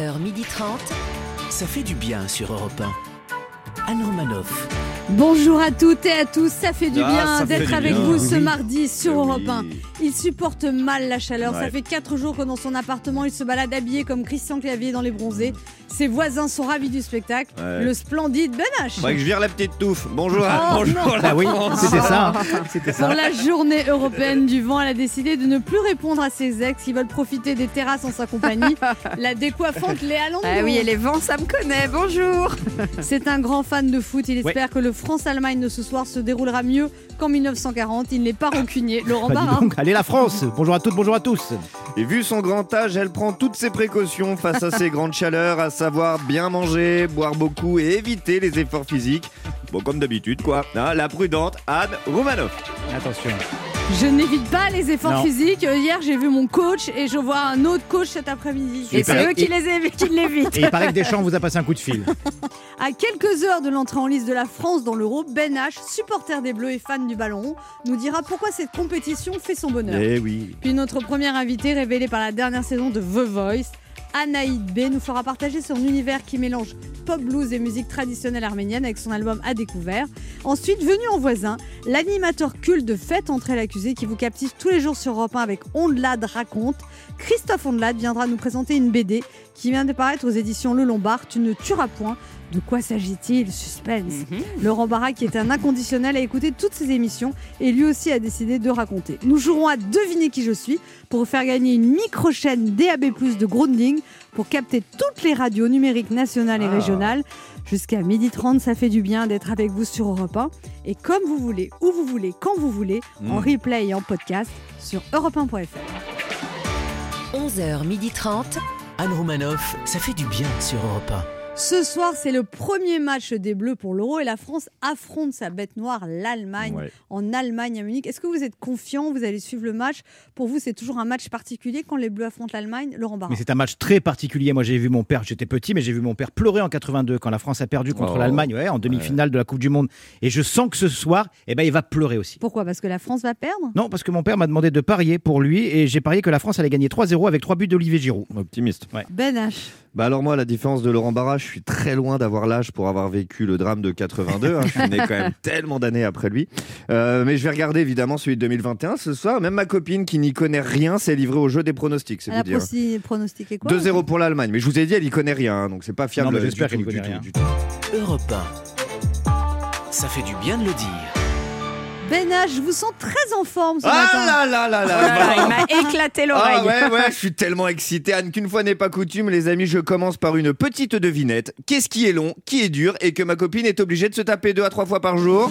11h30. Ça fait du bien sur Europe 1. Anne Romanoff. Bonjour à toutes et à tous, ça fait du Ah, bien d'être avec bien. vous ce Oui. mardi sur Eh Europe oui. 1. Il supporte mal la chaleur, ça fait 4 jours que dans son appartement il se balade habillé comme Christian Clavier dans les bronzés. Ses voisins sont ravis du spectacle, Ouais. le splendide Ben H. Faudrait que je vire la petite touffe. Bonjour, Oh, bonjour la Ah oui, France. c'était ça. C'était Pour ça. la journée européenne du vent, elle a décidé de ne plus répondre à ses ex qui veulent profiter des terrasses en sa compagnie. la décoiffante Léa Landau. Ah oui, et les vents, ça me connaît. Bonjour. C'est un grand fan de foot. Il Ouais. espère que le France-Allemagne de ce soir se déroulera mieux qu'en 1940. Il n'est pas rancunier. Laurent Bah, dis Barra. donc, allez la France Bonjour à toutes, bonjour à tous Et vu son grand âge, elle prend toutes ses précautions face à ces grandes chaleurs, à savoir bien manger, boire beaucoup et éviter les efforts physiques. Bon, comme d'habitude, quoi. Hein, la prudente Anne Roumanoff. Attention. Je n'évite pas les efforts Non. physiques. Euh, Hier, j'ai vu mon coach et je vois un autre coach cet après-midi. Et c'est eux qui les évitent, qui l'évitent. Et il paraît que Deschamps vous a passé un coup de fil. À quelques heures de l'entrée en liste de la France dans l'Euro, Ben H, supporter des Bleus et fan du ballon rond, nous dira pourquoi cette compétition fait son bonheur. Eh oui. Puis notre première invitée, révélée par la dernière saison de The Voice, Anaïd B, nous fera partager son univers qui mélange pop blues et musique traditionnelle arménienne avec son album À découvert. Ensuite, venu en voisin, l'animateur culte de Fête entrer l'accusé qui vous captive tous les jours sur Europe 1 avec Ondelade raconte. Christophe Ondelade viendra nous présenter une BD qui vient de paraître aux éditions Le Lombard. Tu ne tueras point. De quoi s'agit-il? Suspense. Laurent Barra, qui est un inconditionnel, a écouté toutes ces émissions et lui aussi a décidé de raconter. Nous jouerons à deviner qui je suis pour vous faire gagner une micro-chaîne DAB+, de Grounding pour capter toutes les radios numériques nationales et Ah. régionales. Jusqu'à 12h30, ça fait du bien d'être avec vous sur Europe 1. Et comme vous voulez, où vous voulez, quand vous voulez, en Mm. replay et en podcast sur europe1.fr. 11h30. Anne Romanoff. Ça fait du bien sur Europe 1. Ce soir, c'est le premier match des Bleus pour l'Euro et la France affronte sa bête noire, l'Allemagne, Ouais. en Allemagne à Munich. Est-ce que vous êtes confiant Vous allez suivre le match? Pour vous, c'est toujours un match particulier quand les Bleus affrontent l'Allemagne? Laurent Barra. Mais c'est un match très particulier. Moi, j'ai vu mon père, j'étais petit, mais j'ai vu mon père pleurer en 82 quand la France a perdu contre Oh. l'Allemagne, ouais, en demi-finale de la Coupe du Monde. Et je sens que ce soir, eh ben, il va pleurer aussi. Pourquoi? Parce que la France va perdre? Non, parce que mon père m'a demandé de parier pour lui et j'ai parié que la France allait gagner 3-0 avec 3 buts d'Olivier Giroud. Optimiste. Ben H. Bah alors moi, à la différence de Laurent Barra, suis très loin d'avoir l'âge pour avoir vécu le drame de 82. hein. Je suis né quand même tellement d'années après lui. Euh, mais je vais regarder évidemment celui de 2021 ce soir. Même ma copine qui n'y connaît rien s'est livrée au jeu des pronostics, c'est Elle a vous dire. pronostiqué quoi 2-0 pour l'Allemagne. Mais je vous ai dit, elle y connaît rien, hein, donc c'est pas fiable. J'espère tout, qu'elle connaît tout, rien. du tout. Europe 1. Ça fait du bien de le dire. Ben H, je vous sens très en forme ce Ah matin. là là là Oh là. là là, il m'a éclaté Ah l'oreille. ouais, ouais, je suis tellement excité. Anne, qu'une fois n'est pas coutume, les amis, je commence par une petite devinette. Qu'est-ce qui est long, qui est dur et que ma copine est obligée de se taper deux à trois fois par jour?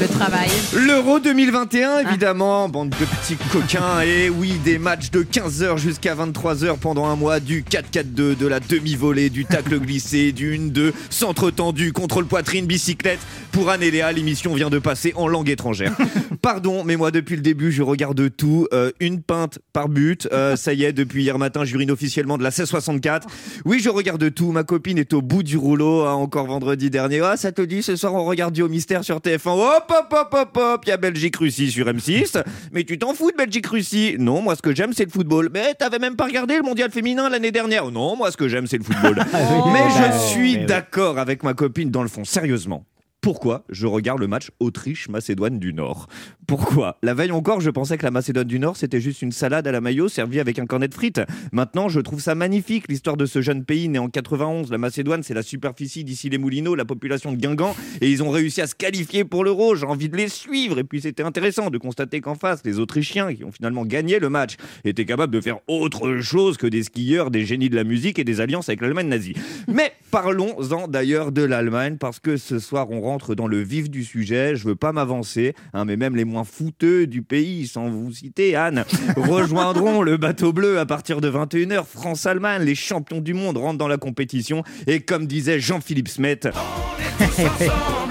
Le travail. L'Euro 2021, évidemment, bande de petits coquins. Et oui, des matchs de 15h jusqu'à 23h pendant un mois, du 4-4-2, de la demi-volée, du tacle glissé, du 1-2, centre tendu, contrôle poitrine, bicyclette. Pour Anne et Léa, l'émission vient de passer en langue étrangère. Pardon, mais moi, depuis le début, je regarde tout. euh, une pinte par but. Euh, ça y est, depuis hier matin, j'urine officiellement de la 1664. Oui, je regarde tout. Ma copine est au bout du rouleau, hein, encore vendredi dernier. Ah, ça te dit, ce soir, on regarde du au mystère sur TF1. Hop, hop, hop, hop, hop. Il y a Belgique-Russie sur M6. Mais tu t'en fous de Belgique-Russie Non, moi, ce que j'aime, c'est le football. Mais t'avais même pas regardé le mondial féminin l'année dernière Non, moi, ce que j'aime, c'est le football. Mais Bah, je suis mais oui. d'accord avec ma copine dans le fond, sérieusement. Pourquoi je regarde le match Autriche-Macédoine du Nord? Pourquoi? La veille encore, je pensais que la Macédoine du Nord, c'était juste une salade à la mayo servie avec un cornet de frites. Maintenant, je trouve ça magnifique, l'histoire de ce jeune pays né en 91. La Macédoine, c'est la superficie d'ici les Moulineaux, la population de Guingamp, et ils ont réussi à se qualifier pour l'Euro. J'ai envie de les suivre. Et puis, c'était intéressant de constater qu'en face, les Autrichiens, qui ont finalement gagné le match, étaient capables de faire autre chose que des skieurs, des génies de la musique et des alliances avec l'Allemagne nazie. Mais parlons-en d'ailleurs de l'Allemagne, parce que ce soir, on rentre dans le vif du sujet. Je veux pas m'avancer, hein, mais même les moins fouteux du pays, sans vous citer, Anne, rejoindront le bateau bleu à partir de 21h. France-Allemagne, les champions du monde rentrent dans la compétition. Et comme disait Jean-Philippe Smet.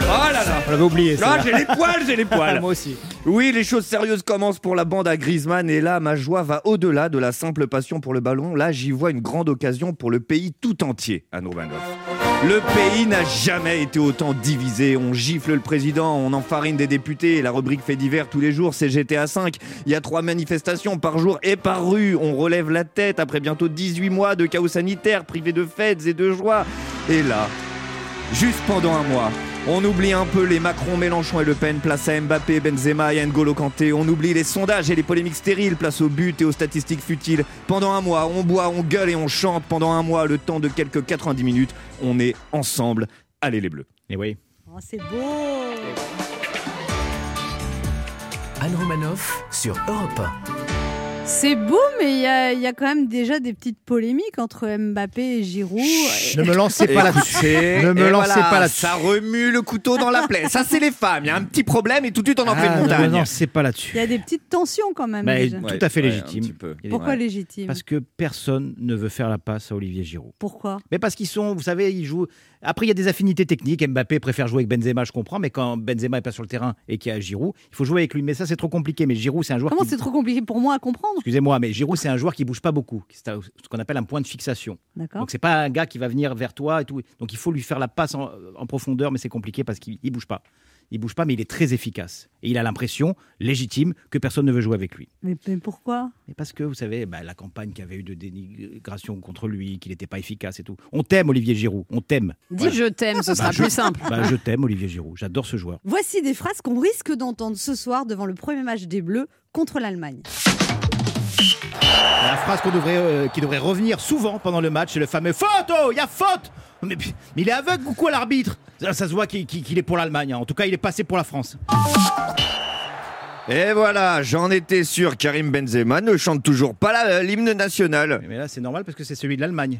Oh là là On l'avait oublié. Ah, ça. j'ai les poils, j'ai les poils Moi aussi. oui, les choses sérieuses commencent pour la bande à Griezmann et là, ma joie va au-delà de la simple passion pour le ballon. Là, j'y vois une grande occasion pour le pays tout entier, à Romanov. Le pays n'a jamais été autant divisé. On gifle le président, on enfarine des députés. La rubrique fait divers tous les jours, c'est GTA 5. Il y a trois manifestations par jour et par rue. On relève la tête après bientôt 18 mois de chaos sanitaire, privé de fêtes et de joie. Et là, juste pendant un mois, on oublie un peu les Macron, Mélenchon et Le Pen, place à Mbappé, Benzema et N'Golo Kanté. On oublie les sondages et les polémiques stériles, place aux buts et aux statistiques futiles. Pendant un mois, on boit, on gueule et on chante. Pendant un mois, le temps de quelques 90 minutes, on est ensemble. Allez les Bleus. Et oui. Oh, c'est beau. Anne Romanoff sur Europe C'est beau, mais il y a, il y a quand même déjà des petites polémiques entre Mbappé et Giroud. Ne me lancez pas là-dessus. Ne me lancez voilà, pas là-dessus. Ça remue le couteau dans la plaie. Ça, c'est les femmes. Il y a un petit problème et tout de suite, on en fait Ah, une ne me montagne. lancez pas Il y là-dessus. a des petites tensions quand même. Bah, déjà. tout à fait Ouais, légitime. Pourquoi Ouais. légitime Parce que personne ne veut faire la passe à Olivier Giroud. Pourquoi Mais parce qu'ils sont, vous savez, ils jouent. Après, il y a des affinités techniques. Mbappé préfère jouer avec Benzema, je comprends. Mais quand Benzema est pas sur le terrain et qu'il y a Giroud, il faut jouer avec lui. Mais ça, c'est trop compliqué. Mais Giroud, c'est un joueur. Comment qui... c'est trop compliqué pour moi à comprendre Excusez-moi, mais Giroud, c'est un joueur qui bouge pas beaucoup. C'est ce qu'on appelle un point de fixation. Donc c'est pas un gars qui va venir vers toi et tout. Donc il faut lui faire la passe en, en profondeur, mais c'est compliqué parce qu'il il bouge pas. Il bouge pas, mais il est très efficace. Et il a l'impression, légitime, que personne ne veut jouer avec lui. Mais, mais pourquoi? Mais parce que, vous savez, bah, la campagne qu'il y avait eu de dénigration contre lui, qu'il n'était pas efficace et tout. On t'aime, Olivier Giroud. On t'aime. Dis je t'aime, ce sera je- plus simple. Bah, je t'aime, Olivier Giroud. J'adore ce joueur. Voici des phrases qu'on risque d'entendre ce soir devant le premier match des Bleus contre l'Allemagne. La phrase qu'on devrait, euh, qui devrait revenir souvent pendant le match, c'est le fameux Oh, il y a faute mais, mais il est aveugle ou quoi l'arbitre? Ça, ça se voit qu'il est pour l'Allemagne. hein. En tout cas, il est passé pour la France. Et voilà, j'en étais sûr. Karim Benzema ne chante toujours pas l'hymne national. Mais là, c'est normal parce que c'est celui de l'Allemagne.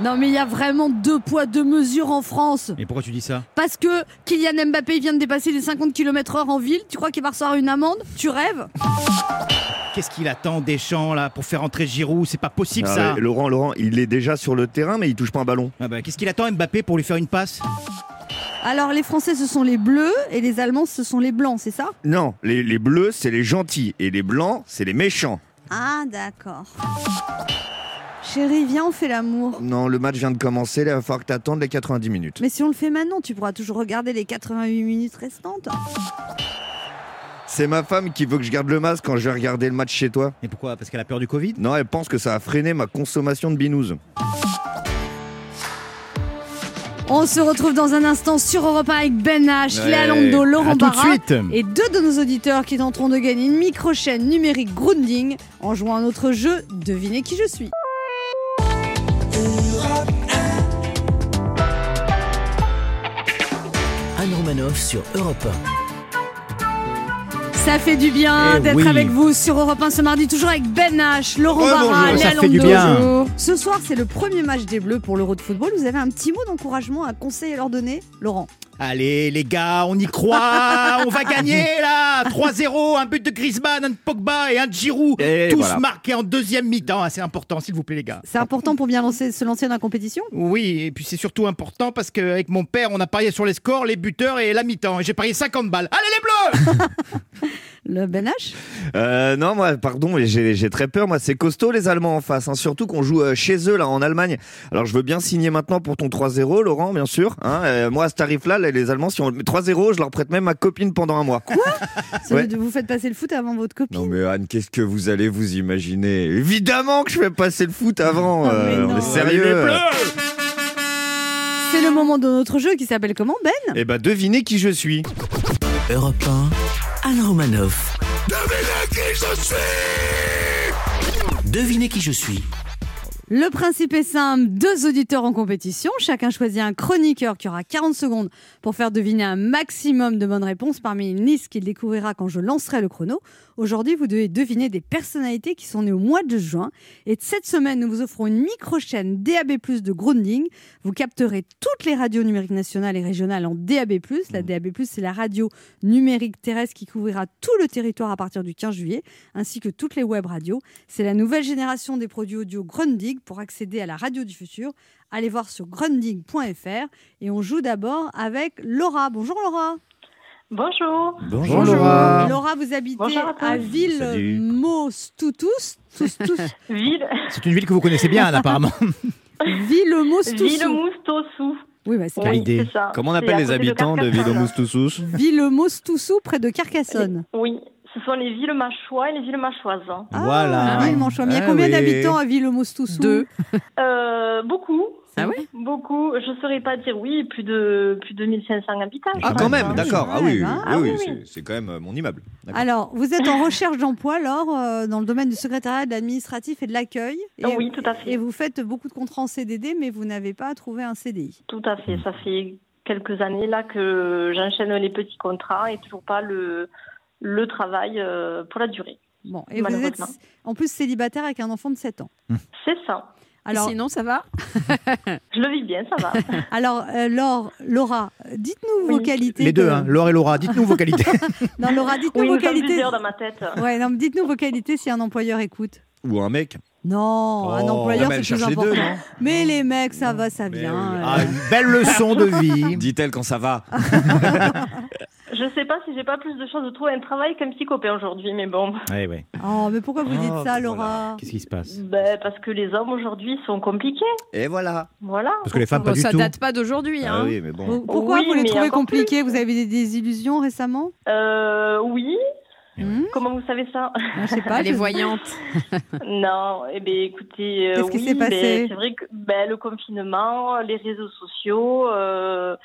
Non mais il y a vraiment deux poids, deux mesures en France. Mais pourquoi tu dis ça? Parce que Kylian Mbappé vient de dépasser les 50 km heure en ville, tu crois qu'il va recevoir une amende? Tu rêves? Qu'est-ce qu'il attend Deschamps là pour faire entrer Giroud? C'est pas possible Ah ça. ouais, Laurent, Laurent, il est déjà sur le terrain, mais il touche pas un ballon. Ah bah, Qu'est-ce qu'il attend Mbappé pour lui faire une passe? Alors les Français ce sont les bleus et les Allemands ce sont les blancs, c'est ça? Non, les, les bleus, c'est les gentils. Et les blancs, c'est les méchants. Ah d'accord. Chérie, viens, on fait l'amour. Non, le match vient de commencer, là, il va falloir que t'attendes les 90 minutes. Mais si on le fait maintenant, tu pourras toujours regarder les 88 minutes restantes. C'est ma femme qui veut que je garde le masque quand je vais regarder le match chez toi. Et pourquoi? Parce qu'elle a peur du Covid? Non, elle pense que ça a freiné ma consommation de binouze. On se retrouve dans un instant sur Europe 1 avec Ben H, Ouais. Léa Lando, Laurent de Barra suite et deux de nos auditeurs qui tenteront de gagner une micro-chaîne numérique Grounding en jouant à notre jeu Devinez qui je suis. Sur Europe Ça fait du bien Eh d'être oui. avec vous sur Europe 1 ce mardi, toujours avec Ben H, Laurent Rebonjour. Barra, Ça Léa fait du Lando. bien. Bonjour. Ce soir, c'est le premier match des Bleus pour l'Euro de football. Vous avez un petit mot d'encouragement, un conseil à leur donner Laurent? Allez les gars, on y croit On va gagner là 3-0, un but de Griezmann, un de Pogba et un de Giroud. Et Tous voilà. marqués en deuxième mi-temps. Ah, C'est important, s'il vous plaît les gars. C'est important pour bien lancer, se lancer dans la compétition? Oui, et puis c'est surtout important parce qu'avec mon père, on a parié sur les scores, les buteurs et la mi-temps. Et j'ai parié 50 balles. Allez les bleus Le Ben H? Euh, non, moi, pardon, mais j'ai très peur. Moi, c'est costaud les Allemands en face. hein. Surtout qu'on joue euh, chez eux, là, en Allemagne. Alors, je veux bien signer maintenant pour ton 3-0, Laurent, bien sûr. hein. Euh, moi, à ce tarif-là, les, les Allemands, si on met 3-0, je leur prête même ma copine pendant un mois. Ouais. de vous faites passer le foot avant votre copine? Non, mais Anne, qu'est-ce que vous allez vous imaginer? Évidemment que je fais passer le foot avant. Mais non. est sérieux. C'est le moment de notre jeu qui s'appelle comment Ben? Eh ben, devinez qui je suis. Europe 1, Anne Romanoff. Devinez qui je suis. Le principe est simple, deux auditeurs en compétition, chacun choisit un chroniqueur qui aura 40 secondes pour faire deviner un maximum de bonnes réponses parmi une liste qu'il découvrira quand je lancerai le chrono. Aujourd'hui, vous devez deviner des personnalités qui sont nées au mois de juin. Et cette semaine, nous vous offrons une micro-chaîne DAB+, de Grounding. Vous capterez toutes les radios numériques nationales et régionales en DAB+. La DAB+, c'est la radio numérique terrestre qui couvrira tout le territoire à partir du 15 juillet, ainsi que toutes les web radios. C'est la nouvelle génération des produits audio Grundig. Pour accéder à la radio du futur, allez voir sur grundig.fr. Et on joue d'abord avec Laura. Bonjour Laura. Bonjour. Bonjour Laura. Laura, vous habitez à Ville. Ville. C'est une ville que vous connaissez bien, apparemment. Villemostoussou. Villemoustossou. Oui, bah, c'est Oui, ça. Comment on appelle les habitants de Carcassonne. Villemoustousous Villemostoussou près de Carcassonne. Oui, ce sont les villes machois et les villes machoises. Voilà. Ah. Mais il y a Ah combien oui. d'habitants à Villemostoussou Deux. Euh, beaucoup. Ah ouais Beaucoup. Je ne saurais pas dire oui, plus de, plus de 1500 habitants. je Ah, pense. quand même, oui, d'accord. Ah oui, hein. oui, Ah oui, oui, c'est- oui. c'est quand même euh, mon immeuble. Alors, vous êtes en recherche d'emploi, alors, euh, dans le domaine du secrétariat, de l'administratif et de l'accueil. Et, oui, tout à fait. et vous faites beaucoup de contrats en CDD, mais vous n'avez pas trouvé un CDI. Tout à fait. Ça fait quelques années là que j'enchaîne les petits contrats et toujours pas le, le travail euh, pour la durée. Bon, et vous êtes en plus célibataire avec un enfant de 7 ans. C'est ça. Alors, Sinon, ça va Je le vis bien, ça va. alors euh, Laure, Laura, dites-nous vos qualités. Les deux, que- hein, Laure et Laura, dites-nous vos qualités. Non, Laura, dites-nous oui, vos qualités. dans ma tête. Ouais, non, mais dites-nous vos qualités si un employeur écoute. Ou un mec. Non, un Oh. employeur, c'est plus cherche les deux, important. non mais les mecs, ça va, ça Mais vient. oui. euh. Ah, une belle leçon de vie. Dit-elle quand ça va. Je sais pas si j'ai pas plus de chances de trouver un travail qu'un copain aujourd'hui, mais bon. Ouais, ouais. Oh, mais pourquoi vous dites Oh, ça, voilà. Laura Qu'est-ce qui se passe? Ben, parce que les hommes aujourd'hui sont compliqués. Et voilà. Voilà. Parce que les femmes, pas Bon, du Ça tout. date pas d'aujourd'hui. Ah Hein. oui, mais bon. Pourquoi Oui, vous les trouvez compliqués? plus. Vous avez des désillusions récemment? Euh, oui. Hmm? Comment vous savez ça? Ah, Je sais pas. Elle est voyante. Non, eh ben écoutez, euh, Qu'est-ce qui oui, s'est passé? ben, C'est vrai que ben, le confinement, les réseaux sociaux, euh,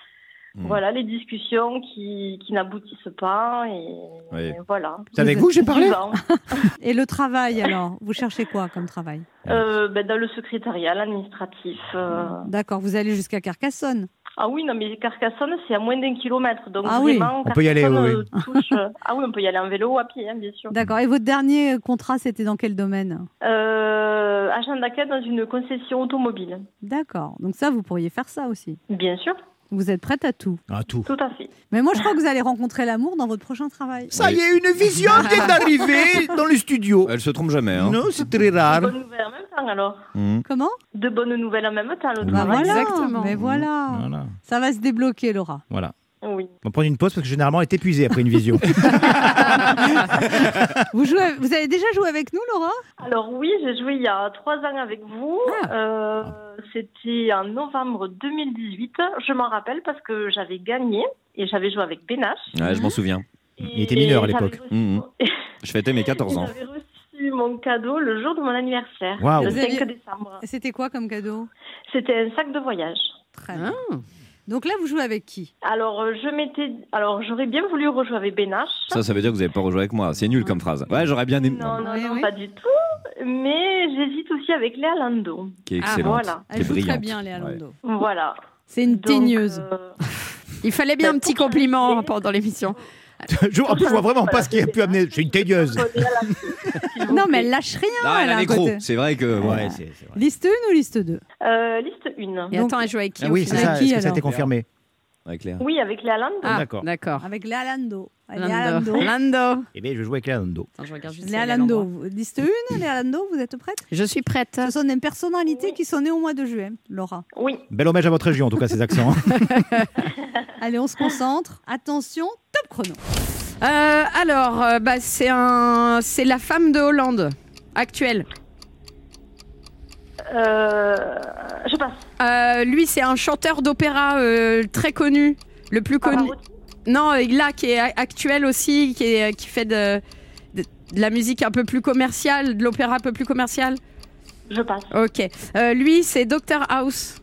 Hmm. voilà, les discussions qui, qui n'aboutissent pas et, Oui. et voilà. C'est avec vous que j'ai parlé. Et le travail, alors Vous cherchez quoi comme travail? Euh, ben, dans le secrétariat, l'administratif. euh. D'accord, vous allez jusqu'à Carcassonne? Ah oui, non, mais Carcassonne, c'est à moins d'un kilomètre. Donc Ah oui. On peut y aller, Carcassonne, oui, touche, euh, ah oui, on peut y aller en vélo ou à pied, hein, bien sûr. D'accord. Et votre dernier contrat, c'était dans quel domaine? Euh, agent d'accueil dans une concession automobile. D'accord. Donc ça, vous pourriez faire ça aussi. Bien sûr, Vous êtes prête à tout. Ah, tout. tout à fait. Mais moi, je crois que vous allez rencontrer l'amour dans votre prochain travail. Ça y est, une vision vient d'arriver dans les studios. Elle se trompe jamais. Hein. Non, c'est très De rare. bonnes nouvelles en même temps alors. Hmm. Comment De bonnes nouvelles en même temps, le Bah travail. voilà. Exactement. Mais voilà. Voilà. Ça va se débloquer, Laura. voilà. Oui. On va prendre une pause parce que généralement, elle est épuisée après une visio. Vous, jouez, vous avez déjà joué avec nous, Laura? Alors oui, j'ai joué il y a trois ans avec vous. Ah. Euh, C'était en novembre 2018. Je m'en rappelle parce que j'avais gagné et j'avais joué avec Benache. Ouais, je m'en souviens. Il était mineur à l'époque. reçu- Mhm. Je fêtais mes 14 ans. J'avais reçu mon cadeau le jour de mon anniversaire, Waouh. le Vous 5 aviez- décembre. C'était quoi comme cadeau? C'était un sac de voyage. Très bien. Donc là, vous jouez avec qui? Alors euh, je m'étais, alors j'aurais bien voulu rejouer avec Benache. Ça, ça veut dire que vous n'avez pas rejoué avec moi. C'est nul comme phrase. Ouais, j'aurais bien aimé. Non, non, Oui, non, oui. pas du tout. Mais j'hésite aussi avec Léa Lando. Qui est Ah, excellente. voilà. Elle joue très bien, Léa Ouais. Lando. Voilà. C'est une teigneuse. euh, Il fallait bien Bah, un petit compliment pendant l'émission. je, en plus, je vois vraiment pas ce qui a pu amener. C'est une vous Non, mais elle lâche rien. Non, elle elle a un. C'est vrai que. Ouais, c'est c'est vrai. Liste 1 ou liste 2 Euh, liste 1. Et attends, elle joue avec qui Ah oui, c'est ça. qui, Est-ce que ça a été confirmé? Avec Léa. Oui, avec Léa Lando. Ah, D'accord. d'accord. Avec Léa Lando. Léa Lando. Lando. Lando. Eh bien, je vais jouer avec Léando. Attends, je regarde juste si Léa est à Lando. Liste 1, Léa Lando, vous êtes prête? Je suis prête. Ce sont des personnalités qui sont nées au mois de juillet, Laura. Oui. Bel hommage à votre région, en tout cas, ces accents. Allez, on se concentre. Attention, top chrono. Euh, alors, euh, bah, c'est un, c'est la femme de Hollande actuelle. Euh, je passe. Euh, lui, c'est un chanteur d'opéra euh, très connu, le plus connu. Non, là, qui est a- actuel aussi, qui, est, qui fait de, de, de la musique un peu plus commerciale, de l'opéra un peu plus commercial. Je passe. Ok. Euh, lui, c'est Dr House.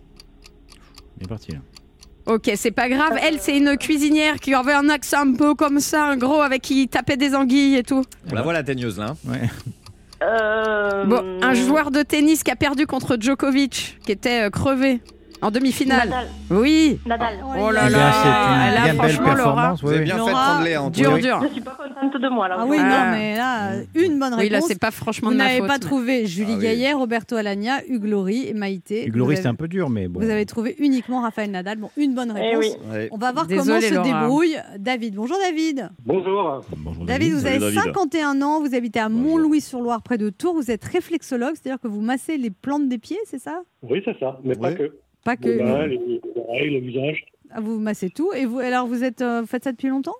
Bien parti, là. Ok, c'est pas grave. Elle, c'est une cuisinière qui avait un accent un peu comme ça, un gros, avec qui tapait des anguilles et tout. On la voit la teigneuse là. hein. Ouais. Euh, Bon, un joueur de tennis qui a perdu contre Djokovic, qui était euh, crevé en demi-finale. Nadal. Oui. Nadal. Oh là Eh là, c'est elle a une bien belle franchement, Laura, performance. Vous avez oui. bien fait de Laura, prendre Léa en tout Dur, cas. dur. Je suis pas contente de moi là. Ah oui, Ah. non, mais là, une bonne Oui, là, réponse. c'est pas franchement vous de ma n'avez pas trouvé Julie Ah oui. Gaillet, Roberto Alagna, Hugues Laurie et Maïté. Hugues Laurie, avez- un peu dur, mais bon. Vous avez trouvé uniquement Raphaël Nadal. Bon, une bonne Eh réponse. oui. Ouais. On va voir comment se Laura. débrouille David. Bonjour David. Bonjour. Bonjour, David, vous avez David. 51 ans, vous habitez à Mont-Louis-sur-Loire, près de Tours. Vous êtes réflexologue, c'est-à-dire que vous massez les plantes des pieds, c'est ça? Oui, c'est ça, mais pas que. Pas que Les mains, les les oreilles, le visage. Ah, vous massez tout. Et vous, alors, vous êtes, euh, vous faites ça depuis longtemps?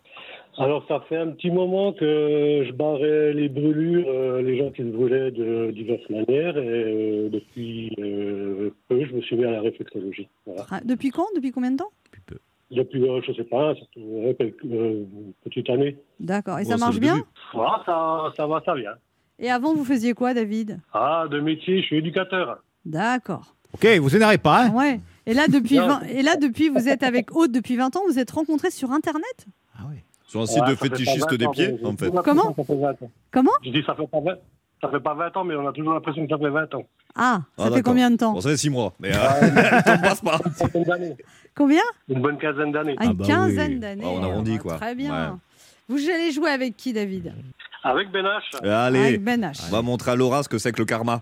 Alors, ça fait un petit moment que je barrais les brûlures, euh, les gens qui se brûlaient de diverses manières. Et euh, depuis euh, peu, je me suis mis à la réflexologie. Voilà. Ah, Depuis quand? Depuis combien de temps? Depuis, euh, je sais pas, euh, quelques euh, petites années. D'accord. Et Bon, ça marche bien? Ah, ça, ça va, ça vient. Et avant, vous faisiez quoi, David? Ah, de métier, je suis éducateur. D'accord. Ok, vous énervez pas. Hein Ouais. Et là, depuis Non. 20 et là, depuis, vous êtes avec Aude depuis 20 ans, vous êtes rencontrés sur Internet? Ah ouais. Sur un site Ouais, de ça fait pas fétichistes 20 des ans, pieds, mais- en fait. Comment Ça fait 20 ans. Comment? Je dis, ça fait pas 20, ça fait pas 20 ans, mais on a toujours l'impression que ça fait 20 ans. Ah, ça Ah, fait d'accord. combien de temps? Bon, ça fait 6 mois, mais euh, t'embrasses pas. Une quinzaine d'années. Combien? Une bonne quinzaine d'années. Ah, Une Ah bah quinzaine oui. d'années. Ah, on arrondit, Ah, quoi. Très bien. Ouais. Vous allez jouer avec qui, David? Avec Ben H. Allez, Avec Ben H. on va montrer à Laura ce que c'est que le karma.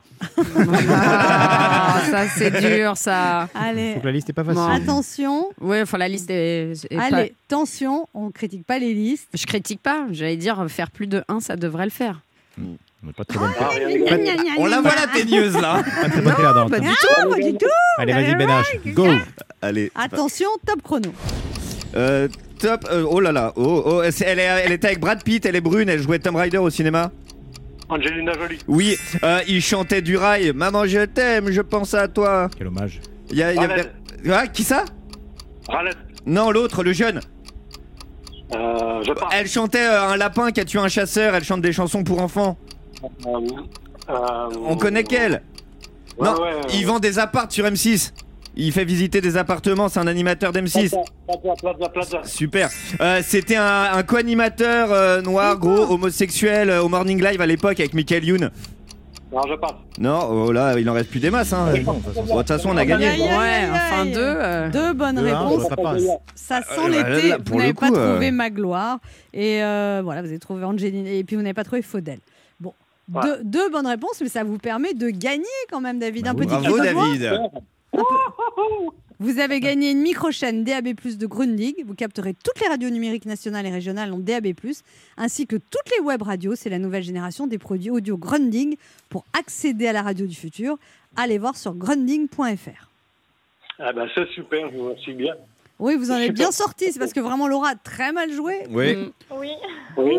Ah, ça c'est dur ça. Allez. Faut que la liste est pas facile. Attention. Ouais, enfin la liste est, est Allez, pas- tension, on critique pas les listes. Je critique pas, j'allais dire faire plus de 1 ça devrait le faire. On n'est pas très bonne, Ah, rien de- On la voit la teigneuse là. pas très bonne perdante. pas du pas du tout. Allez, vas-y, Ben H. Go Allez. Attention, top chrono. Euh, top. euh, oh là là. Oh, oh, c'est- elle, est, elle était avec Brad Pitt, elle est brune, elle jouait Tomb Raider au cinéma. Angelina Jolie. Oui, euh, il chantait du rail. Maman, je t'aime, je pense à toi. Quel hommage. Il y a- il y avait- Raled. Ah, qui ça? Raled. Non, l'autre, le jeune. Euh, je. Elle chantait euh, un lapin qui a tué un chasseur. Elle chante des chansons pour enfants. Euh, euh, On connaît qu'elle. ouais, non, ouais, il vend des appartes sur M6. Il fait visiter des appartements. C'est un animateur d'M6. Plaza, Plaza, Plaza. Super. Euh, C'était un, un co-animateur euh, noir, gros, homosexuel euh, au Morning Live à l'époque avec Michael Youn. Non, je passe. Non, oh là, il en reste plus des masses. Hein. Bon, de toute façon, on a gagné. Ouais, enfin deux. euh, Deux bonnes Deux, hein, réponses. ça passe. Ça sent Euh, l'été. là, Vous n'avez pas coup, euh, trouvé Magloire. Et euh, voilà, vous avez trouvé Angeline. Et puis vous n'avez pas trouvé Faudel. Bon, Ouais. deux, deux bonnes réponses, mais ça vous permet de gagner quand même, David. Bah un oui. petit Bravo, cadeau de. David. Vous avez gagné une micro-chaîne DAB+, de Grundig. Vous capterez toutes les radios numériques nationales et régionales en DAB+, ainsi que toutes les web radios. C'est la nouvelle génération des produits audio Grundig. Pour accéder à la radio du futur, allez voir sur grundig.fr. Ah ben, c'est super, je vous remercie bien. Oui, vous en êtes bien sorti. C'est parce que vraiment Laura a très mal joué. Oui. mm. Oui, Oui,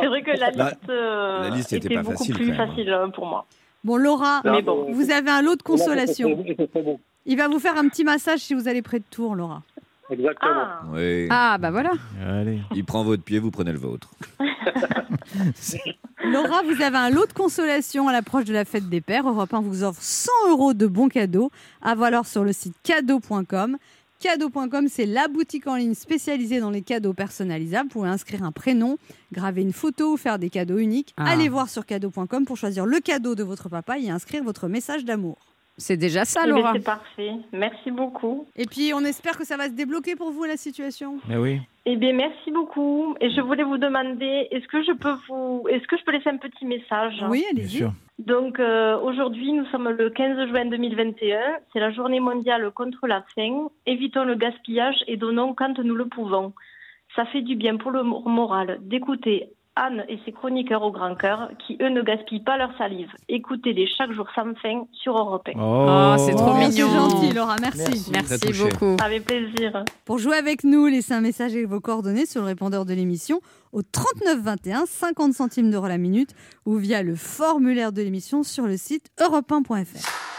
c'est vrai que la La- liste, euh, la liste était était pas beaucoup facile, plus même. facile euh, pour moi. Bon, Laura, Non, Mais bon. vous avez un lot de consolation. C'est très bon. Il va vous faire un petit massage si vous allez près de Tours, Laura. Exactement. Ah, Oui. Ah bah voilà. Allez. Il prend votre pied, vous prenez le vôtre. Laura, vous avez un lot de consolation à l'approche de la fête des pères. Europe 1 vous offre 100 euros de bons cadeaux à valoir sur le site cadeau.com. Cadeau.com, c'est la boutique en ligne spécialisée dans les cadeaux personnalisables. Vous pouvez inscrire un prénom, graver une photo ou faire des cadeaux uniques. Ah. Allez voir sur cadeau.com pour choisir le cadeau de votre papa et inscrire votre message d'amour. C'est déjà ça eh Laura. c'est parfait. Merci beaucoup. Et puis, on espère que ça va se débloquer pour vous la situation. Mais oui. Eh bien, merci beaucoup. Et je voulais vous demander, est-ce que je peux vous, est-ce que je peux laisser un petit message? Oui, Bien allez-y. sûr. Donc euh, aujourd'hui, nous sommes le 15 juin 2021. C'est la journée mondiale contre la faim. Évitons le gaspillage et donnons quand nous le pouvons. Ça fait du bien pour le mo- moral d'écouter Anne et ses chroniqueurs au grand cœur qui, eux, ne gaspillent pas leur salive. Écoutez-les chaque jour sans fin sur Europe 1. Oh, c'est trop Oh, mignon. C'est gentil, Laura, merci. Merci. Merci beaucoup. Avec plaisir. Pour jouer avec nous, laissez un message avec vos coordonnées sur le répondeur de l'émission au 39 21, 50 centimes d'euros la minute ou via le formulaire de l'émission sur le site europe1.fr.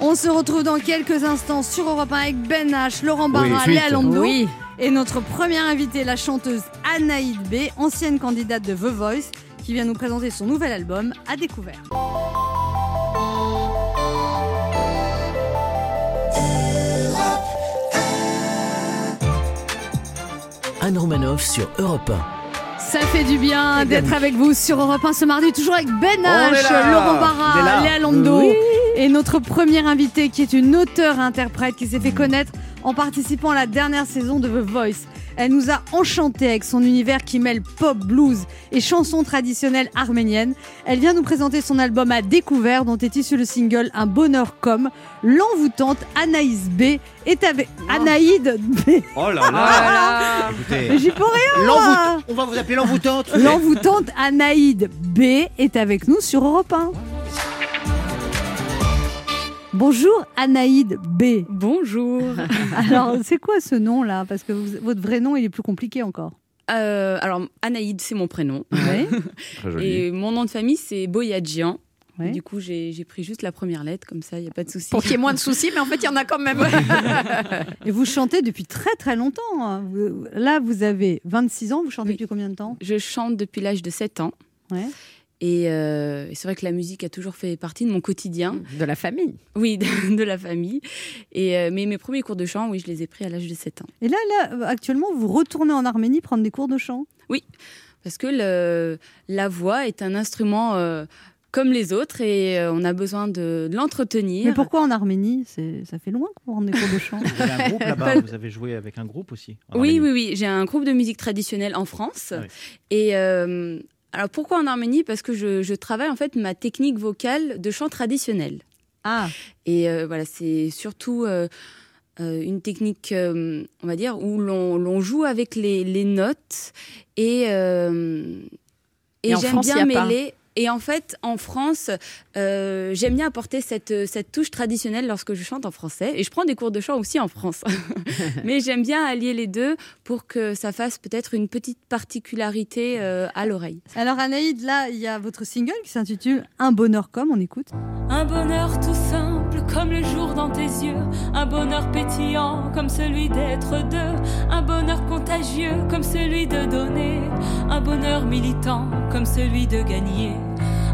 On se retrouve dans quelques instants sur Europe 1 avec Ben H, Laurent Barra. Léa Lando Oui. et notre première invitée, la chanteuse Anaïd B, ancienne candidate de The Voice, qui vient nous présenter son nouvel album à découvert. Anne Romanoff sur Europe Ça fait du bien d'être avec vous sur Europe 1 ce mardi, toujours avec Ben H. Laurent Barra. Léa Lando et notre première invitée qui est une auteure-interprète qui s'est fait connaître en participant à la dernière saison de The Voice. Elle nous a enchantés avec son univers qui mêle pop, blues et chansons traditionnelles arméniennes. Elle vient nous présenter son album à découvert dont est issu le single Un bonheur comme. L'envoûtante Anaïs B est avec Anaïde B. Oh là Oh là là. Mais J'y peux rien moi. On va vous appeler l'envoûtante. L'envoûtante Anaïde B est avec nous sur Europe 1. Bonjour Anaïde B. Bonjour. Alors, c'est quoi ce nom-là? Parce que vous- votre vrai nom, il est plus compliqué encore. Euh, alors, Anaïd, c'est mon prénom. Ouais. Très joli. Et mon nom de famille, c'est Boyadjian. Ouais. Du coup, j'ai pris juste la première lettre, comme ça, il n'y a pas de souci. Pour qu'il y ait moins de soucis, mais en fait, il y en a quand même. Et vous chantez depuis très très longtemps. hein. Là, vous avez 26 ans. Vous chantez Oui. depuis combien de temps? Je chante depuis l'âge de 7 ans. Ouais. Et euh, c'est vrai que la musique a toujours fait partie de mon quotidien. De la famille. Oui, de, de la famille. Et, euh, mais mes premiers cours de chant, oui, je les ai pris à l'âge de 7 ans. Et là, là, euh, actuellement, vous retournez en Arménie prendre des cours de chant? Parce que le- la voix est un instrument euh, comme les autres et euh, on a besoin de, de l'entretenir. Mais pourquoi en Arménie? Ça fait loin pour prendre des cours de chant. Vous avez un groupe là-bas, vous avez joué avec un groupe aussi Oui, Arménie. oui, oui. J'ai un groupe de musique traditionnelle en France. Ah oui. Et euh, alors pourquoi en Arménie? Parce que je, je travaille en fait ma technique vocale de chant traditionnel. Ah, Et euh, voilà, c'est surtout euh, euh, une technique, euh, on va dire, où l'on joue avec les, les notes et, et, Et j'aime bien mêler. Et en fait, en France, euh, j'aime bien apporter cette, cette touche traditionnelle lorsque je chante en français. Et je prends des cours de chant aussi en France. Mais j'aime bien allier les deux pour que ça fasse peut-être une petite particularité euh, à l'oreille. alors Anaïd, là, il y a votre single qui s'intitule Un bonheur comme. On écoute. Un bonheur tout simple comme le jour dans tes yeux, un bonheur pétillant comme celui d'être deux, un bonheur contagieux comme celui de donner, un bonheur militant comme celui de gagner.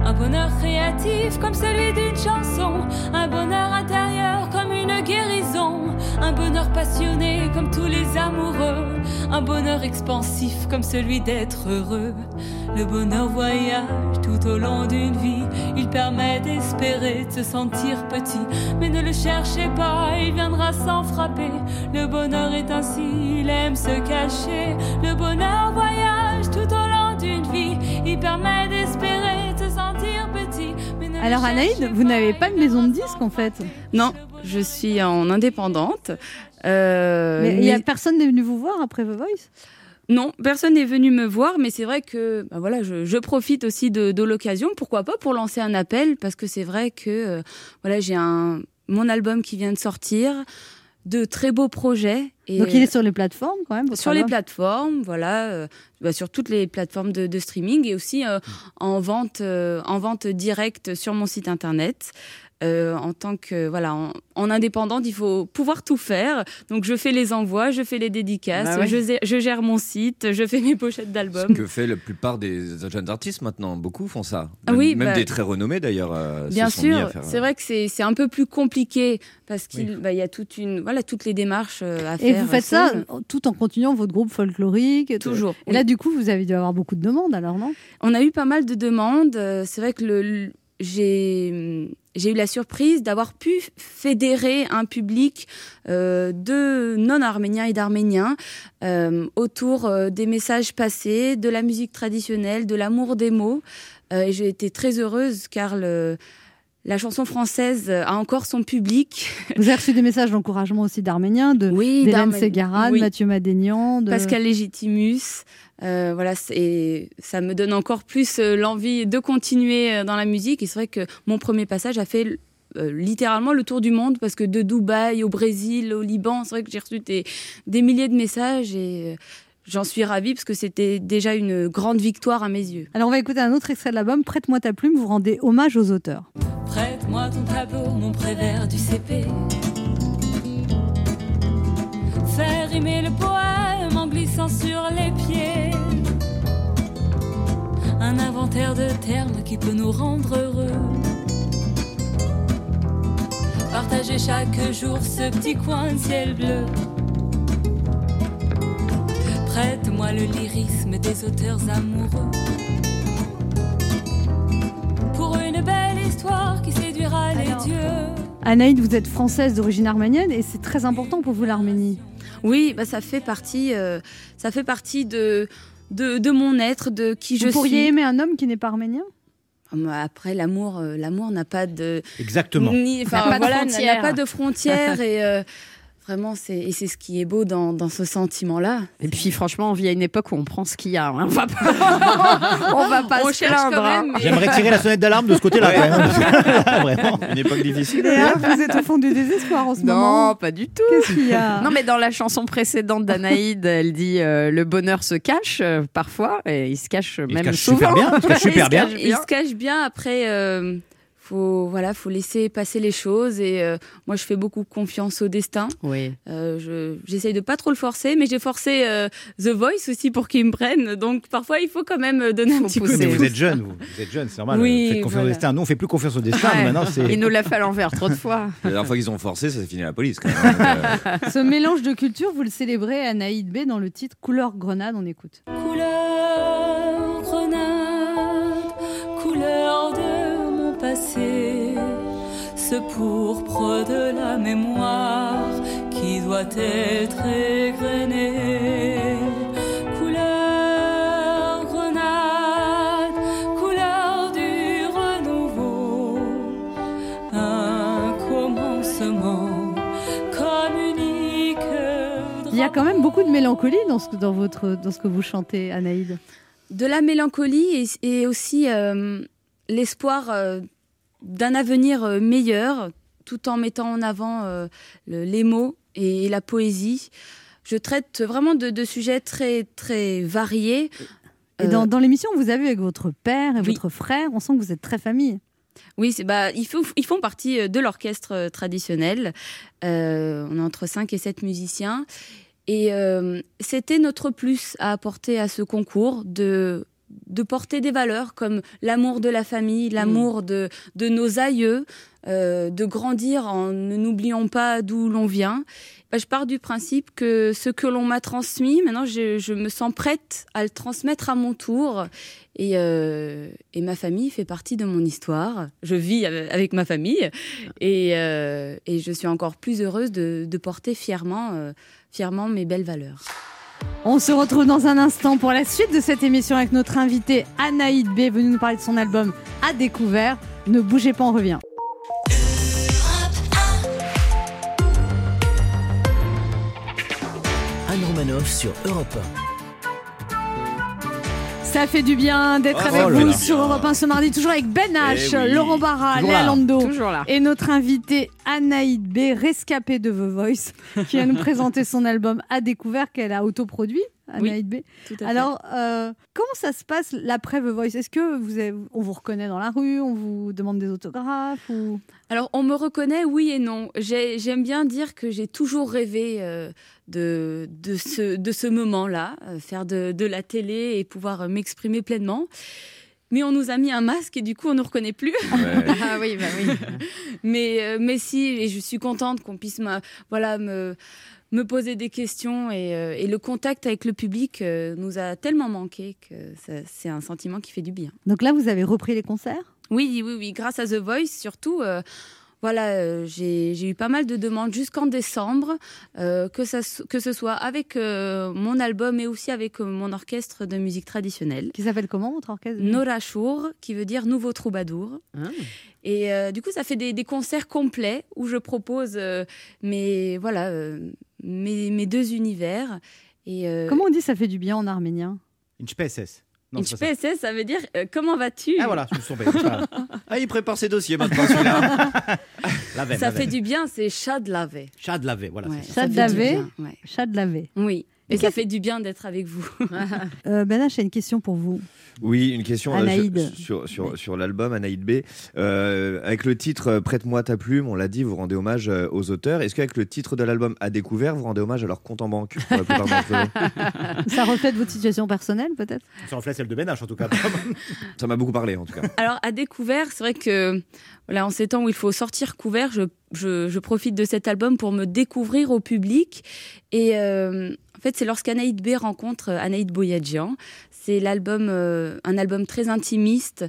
Un bonheur créatif comme celui d'une chanson, un bonheur intérieur comme une guérison, un bonheur passionné comme tous les amoureux, un bonheur expansif comme celui d'être heureux. Le bonheur voyage tout au long d'une vie, il permet d'espérer, de se sentir petit, mais ne le cherchez pas, il viendra sans frapper. Le bonheur est ainsi, il aime se cacher. Le bonheur voyage tout au long d'une vie, il permet d'espérer, sentir petit. Alors Anaïd, vous n'avez pas de maison de disque en fait. Non, je suis en indépendante. Euh, Mais il y a personne n'est venu vous voir après The Voice? Non, personne n'est venu me voir, mais c'est vrai que bah voilà, je, je profite aussi de, de l'occasion, pourquoi pas, pour lancer un appel, parce que c'est vrai que euh, voilà, j'ai un mon album qui vient de sortir, de très beaux projets. Et, Donc il est sur les plateformes quand même. sur les plateformes, voilà, euh, bah, sur toutes les plateformes de, de streaming et aussi euh, en vente, euh, en vente directe sur mon site internet. Euh, en tant que voilà, en, en indépendante, il faut pouvoir tout faire. Donc je fais les envois, je fais les dédicaces, Bah ouais. je, gère- je gère mon site, je fais mes pochettes Ce d'albums. que fait la plupart des jeunes artistes maintenant, beaucoup font ça. Ah Même, oui, même bah, des très renommés d'ailleurs. euh, se Bien sont sûr, c'est euh, vrai que c'est c'est un peu plus compliqué parce qu'il Oui. bah, y a toute une voilà toutes les démarches à Et faire. vous faites ça tout en continuant votre groupe folklorique. et toujours. Et là, du coup, vous avez dû avoir beaucoup de demandes alors, non? On a eu pas mal de demandes. C'est vrai que le, le- j'ai j'ai eu la surprise d'avoir pu fédérer un public euh, de non-arméniens et d'arméniens euh, autour euh, des messages passés, de la musique traditionnelle, de l'amour des mots. Euh, et j'ai été très heureuse car le, la chanson française a encore son public. Vous avez reçu des messages d'encouragement aussi d'Arméniens, de Oui, Ségarane, oui. Mathieu Madénian, de... Pascal Légitimus. Euh, voilà, c'est- ça me donne encore plus euh, l'envie de continuer euh, dans la musique. Et c'est vrai que mon premier passage a fait euh, littéralement le tour du monde parce que de Dubaï au Brésil, au Liban, c'est vrai que j'ai reçu des, des milliers de messages et euh, j'en suis ravie parce que c'était déjà une grande victoire à mes yeux. Alors on va écouter un autre extrait de l'album, Prête-moi ta plume, vous rendez hommage aux auteurs. Prête-moi ton tableau, mon prévert du CP. Faire rimer le poème en glissant sur les pieds. Un inventaire de termes qui peut nous rendre heureux. Partager chaque jour ce petit coin de ciel bleu. Prête-moi le lyrisme des auteurs amoureux. Pour une belle histoire qui séduira les dieux. Anaïd, vous êtes française d'origine arménienne et c'est très important pour vous l'Arménie. Oui, bah, ça fait partie, euh, ça fait partie de, de, de mon être, de qui je vous pourriez suis. aimer un homme qui n'est pas arménien? Bah, Après, l'amour, euh, l'amour n'a pas de Exactement. Ni- enfin, N'a pas de voilà, n'a- frontières. n'a pas de frontières et euh, Vraiment, c'est et c'est ce qui est beau dans, dans ce sentiment-là. Et puis franchement, on vit à une époque où on prend ce qu'il y a. hein. On va pas, on va pas On se cherche plaindre. quand hein. même, mais- J'aimerais tirer la sonnette d'alarme de ce côté-là, Ouais. quand même. parce que- Vraiment. Une époque difficile. Léa, vous êtes au fond du désespoir en ce moment. Non, pas du tout. Qu'est-ce qu'il y a Non, mais dans la chanson précédente d'Anaïde, elle dit euh, le bonheur se cache euh, parfois et il se cache Il se même cache souvent. super bien. Il se cache super bien. Il se cache bien. Après, euh, faut voilà, faut laisser passer les choses. Et euh, moi, je fais beaucoup confiance au destin. Oui. Euh, je j'essaye de pas trop le forcer, mais j'ai forcé euh, The Voice aussi pour qu'il me prenne. Donc parfois, il faut quand même euh, donner un petit coup pousser. de Mais vous pouce. êtes jeune, vous. Vous êtes jeune, c'est normal. Oui, Faites confiance voilà. au destin. Nous, on fait plus confiance au destin. Ouais. mais Maintenant, c'est. Il nous l'a fait à l'envers trop de fois. La dernière fois qu'ils ont forcé, ça s'est fini à la police quand même. Ce mélange de cultures, vous le célébrez Anaïd B dans le titre Couleur Grenade, on écoute. Couleur passé, ce pourpre de la mémoire qui doit être égrené. Couleur grenade, couleur du renouveau, un commencement comme unique. Il y a quand même beaucoup de mélancolie dans ce, dans votre, dans ce que vous chantez, Anaïd. de la mélancolie et, et aussi euh, l'espoir euh, d'un avenir euh, meilleur, tout en mettant en avant euh, le- les mots et, la poésie. Je traite vraiment de, de sujets très très variés. Et Euh, dans, dans l'émission, vous avez avec votre père et oui. votre frère, on sent que vous êtes très famille. Oui, bah ils, font- ils font partie euh, de l'orchestre euh, traditionnel. Euh, on est entre 5 et 7 musiciens. Et euh, c'était notre plus à apporter à ce concours de de porter des valeurs comme l'amour de la famille, l'amour de, de nos aïeux, euh, de grandir en ne n'oublions pas d'où l'on vient. Bah, je pars du principe que ce que l'on m'a transmis, maintenant je, je me sens prête à le transmettre à mon tour. Et, euh, et ma famille fait partie de mon histoire. Je vis avec ma famille et, euh, et je suis encore plus heureuse de, de porter fièrement, fièrement mes belles valeurs. On se retrouve dans un instant pour la suite de cette émission avec notre invitée Anaïd B, venue nous parler de son album À découvert. Ne bougez pas, on revient. Anne Romanoff sur Europe Ça fait du bien d'être Oh avec là vous là. sur Europe 1 ce mardi, toujours avec Ben H, Eh oui. Laurent Barra, Léa. Lando Toujours là. et notre invitée Anaïd B, rescapée de The Voice, qui va nous présenter son album À découvert qu'elle a autoproduit. Anaïd B. Tout à fait. Alors, euh, comment ça se passe l'après The Voice? Est-ce que vous avez- on vous reconnaît dans la rue On vous demande des autographes ou... Alors, on me reconnaît, oui et non. J'ai- J'aime bien dire que j'ai toujours rêvé euh, de, de ce, de ce moment-là, euh, faire de, de la télé et pouvoir m'exprimer pleinement. Mais on nous a mis un masque et du coup, on ne nous reconnaît plus. ouais. Ah oui, bah oui. mais, mais si, et je suis contente qu'on puisse me, voilà, me, me poser des questions. Et, euh, et le contact avec le public euh, nous a tellement manqué que c'est un sentiment qui fait du bien. Donc là, vous avez repris les concerts? Oui, oui, oui. Grâce à The Voice, surtout, euh, voilà, j'ai eu pas mal de demandes jusqu'en décembre, que, ça, que ce soit avec mon album et aussi avec mon orchestre de musique traditionnelle. Qui s'appelle comment votre orchestre? Nora Shur, qui veut dire nouveau troubadour. Ah. Et du coup, ça fait des, des concerts complets où je propose mes, voilà, mes, mes deux univers. Et, euh, Comment on dit ça fait du bien en arménien? Une spécesse. Non, une ça. PSS, ça veut dire euh, comment vas-tu? Ah voilà, je me suis grave. Ah, il prépare ses dossiers maintenant celui-là. Ça la fait du bien, c'est chat de laver. Chat de laver, voilà. Ouais, ça. Chat de fait du laver. bien, ouais. Chat de laver. Oui. Et ça fait du bien d'être avec vous. Euh, ben là, j'ai une question pour vous. Oui, une question euh, sur, sur, sur l'album Anaïd B. Euh, avec le titre euh, Prête-moi ta plume, on l'a dit, vous rendez hommage euh, aux auteurs. Est-ce qu'avec le titre de l'album À découvert, vous rendez hommage à leur compte en banque pour la Ça reflète votre situation personnelle, peut-être? Ça reflète celle de Ben H, en tout cas. Ça m'a beaucoup parlé en tout cas. Alors, à découvert, c'est vrai que voilà, en ces temps où il faut sortir couvert, je, je, je profite de cet album pour me découvrir au public. Et euh, fait, c'est lorsqu'Anaïd B rencontre Anaïd Boyadjian. C'est l'album, euh, un album très intimiste.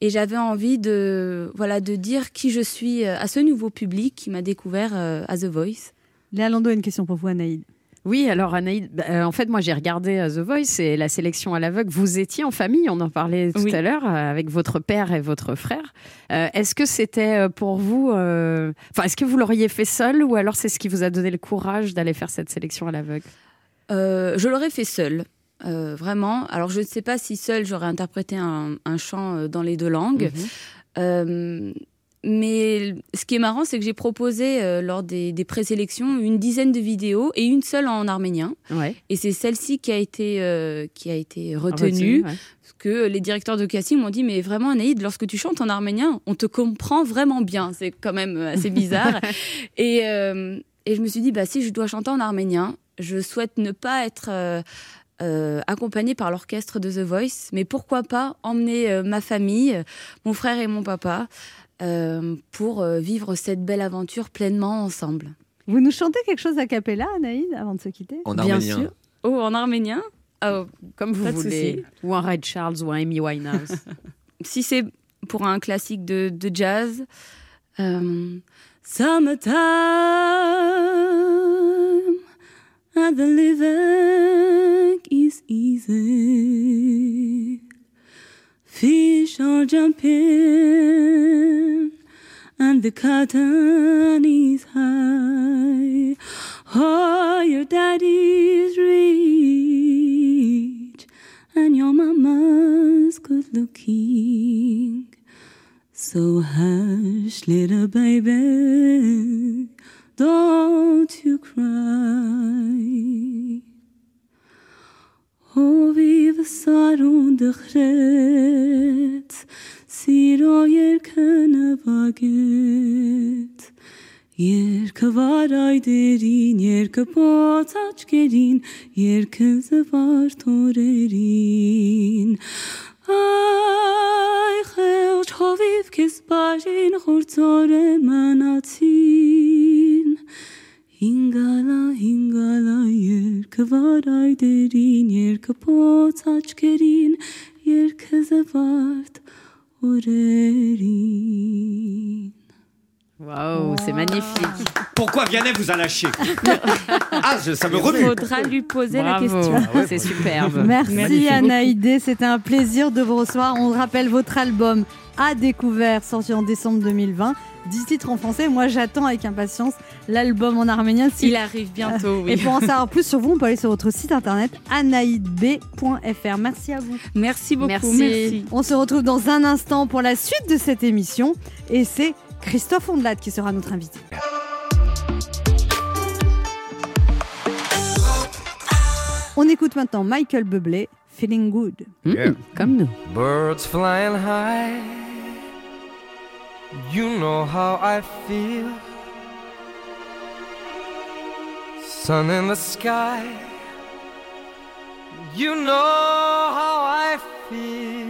Et j'avais envie de, voilà, de dire qui je suis euh, à ce nouveau public qui m'a découvert euh, à The Voice. Léa Lando a une question pour vous, Anaïd. Oui, alors Anaïd, bah, euh, en fait, moi j'ai regardé euh, The Voice et la sélection à l'aveugle. Vous étiez en famille, on en parlait tout Oui. à l'heure, euh, avec votre père et votre frère. Euh, est-ce que c'était euh, pour vous. euh, Enfin, est-ce que vous l'auriez fait seul ou alors c'est ce qui vous a donné le courage d'aller faire cette sélection à l'aveugle? Euh, je l'aurais fait seul, euh, vraiment. Alors, je ne sais pas si seul j'aurais interprété un, un chant euh, dans les deux langues. Mhm. Mais ce qui est marrant, c'est que j'ai proposé euh, lors des, des présélections une dizaine de vidéos et une seule en arménien. Ouais. Et c'est celle-ci qui a été euh, qui a été retenue. Retenu, ouais. Parce que les directeurs de casting m'ont dit mais vraiment Anaïd, lorsque tu chantes en arménien, on te comprend vraiment bien. C'est quand même assez bizarre. et, euh, et je me suis dit bah si je dois chanter en arménien, je souhaite ne pas être euh, euh, accompagnée par l'orchestre de The Voice, mais pourquoi pas emmener euh, ma famille, mon frère et mon papa, euh, pour euh, vivre cette belle aventure pleinement ensemble. Vous nous chantez quelque chose a cappella, Anaïd, avant de se quitter? En Bien arménien. sûr. Oh, en arménien? Oh, Comme vous voulez. souci. Ou un Red Charles ou un Amy Winehouse. si c'est pour un classique de, de jazz, euh, Summertime and the living is easy. Fish are jumping and the cotton is high. Oh, your daddy's rich and your mama's good looking. So hush, little baby, Don't you cry. Հովիվ սարուն դխրեց Սիրո երկը նվագեց Երկը վար այդերին, երկը պոց աչկերին, երկը զվար թորերին, Այ խեղճ հովիվ քեզ բաժին խորձորը մնացին Հինգալա հինգալա երկվար այդերին երկփոց աչքերին երկզվարտ օրերին Waouh, c'est magnifique. Pourquoi Vianney vous a lâché Ah, je- ça me remue. Faudra lui poser la question. Ah c'est superbe. Merci Merci Anaïdé, c'était un plaisir de vous recevoir. On rappelle votre album à découvert, sorti en décembre 2020. 10 titres en français. Moi, j'attends avec impatience l'album en arménien. Si- Il arrive bientôt, Et pour en savoir plus sur vous, on peut aller sur votre site internet anaïdb.fr. Merci à vous. Merci beaucoup. Merci. Merci. On se retrouve dans un instant pour la suite de cette émission. Et c'est Christophe Ondelat qui sera notre invité. On écoute maintenant Michael Bublé, Feeling Good. Mmh, Yeah. Comme nous. Birds flying high, you know how I feel. Sun in the sky, you know how I feel.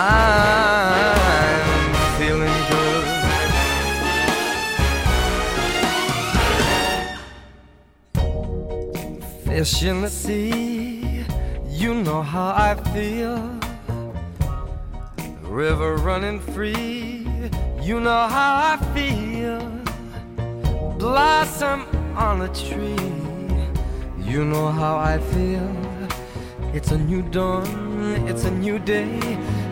I'm feeling good. Fish in the sea, you know how I feel. River running free, you know how I feel. Blossom on a tree, you know how I feel. It's a new dawn, it's a new day,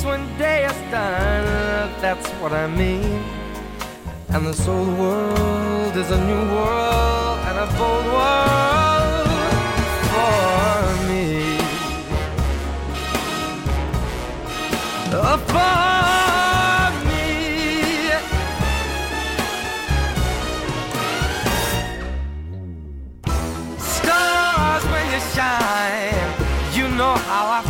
peace when day is done, that's what I mean. And this old world is a new world and a bold world for me. Uh, for me. Stars when you shine, you know how I feel.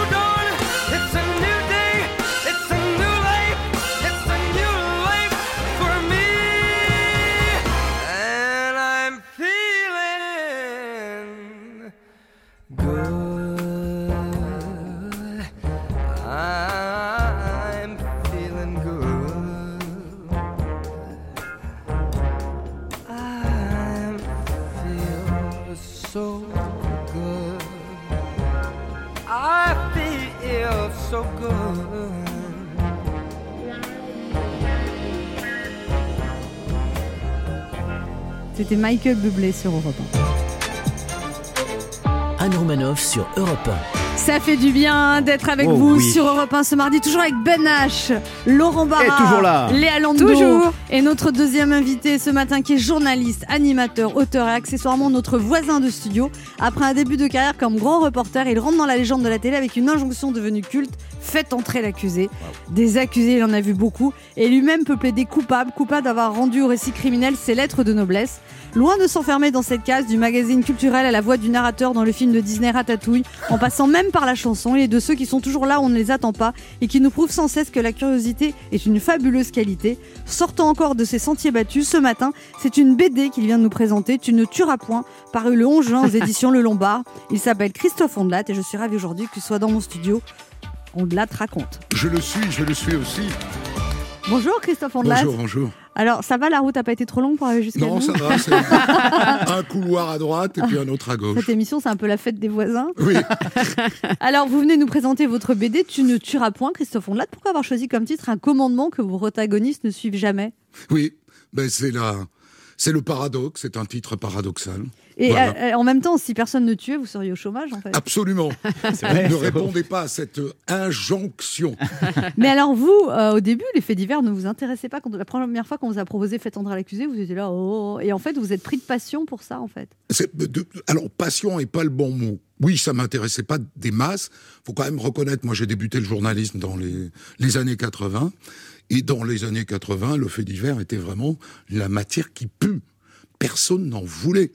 so good. I feel so good. C'était Michael Bublé sur Europe Anne Romanoff sur Europe 1. Ça fait du bien d'être avec Oh vous oui. sur Europe 1 ce mardi, toujours avec Ben H, Laurent Barra, Et toujours là. Léa Lando, Toujours. et notre deuxième invité ce matin qui est journaliste, animateur, auteur et accessoirement notre voisin de studio. Après un début de carrière comme grand reporter, il rentre dans la légende de la télé avec une injonction devenue culte faites entrer l'accusé. Des accusés, il en a vu beaucoup, et lui-même peut plaider coupable, coupable d'avoir rendu au récit criminel ses lettres de noblesse. Loin de s'enfermer dans cette case du magazine culturel à la voix du narrateur dans le film de Disney Ratatouille, en passant même par la chanson, il est de ceux qui sont toujours là on ne les attend pas et qui nous prouvent sans cesse que la curiosité est une fabuleuse qualité. Sortant encore de ses sentiers battus, ce matin, c'est une BD qu'il vient de nous présenter, Tu ne tueras point, paru le 11 juin aux éditions Le Lombard. Il s'appelle Christophe Ondelat et je suis ravie aujourd'hui qu'il soit dans mon studio. Ondelat raconte. Je le suis, je le suis aussi. Bonjour Christophe Ondelat. Bonjour, bonjour. Alors, ça va, la route n'a pas été trop longue pour arriver jusqu'à Non, nous ça va, c'est un couloir à droite et puis un autre à gauche. Cette émission, c'est un peu la fête des voisins. Oui, Alors, vous venez nous présenter votre BD Tu ne tueras point, Christophe Ondelat. Pourquoi avoir choisi comme titre un commandement que vos protagonistes ne suivent jamais? Oui. Ben, c'est la... C'est le paradoxe, c'est un titre paradoxal. Et Voilà. euh, euh, en même temps, si personne ne tuait, vous seriez au chômage, en fait. Absolument. vrai, ne répondez pas à cette injonction. Mais alors, vous, euh, au début, les faits divers ne vous intéressaient pas. Quand, la première fois qu'on vous a proposé Faites entrer l'accusé, vous étiez là, oh, oh. Et en fait, vous êtes pris de passion pour ça, en fait. De- alors, passion n'est pas le bon mot. Oui, ça m'intéressait pas des masses. faut quand même reconnaître, moi j'ai débuté le journalisme dans les, les années 80. Et dans les années 80, le fait divers était vraiment la matière qui pue. Personne n'en voulait.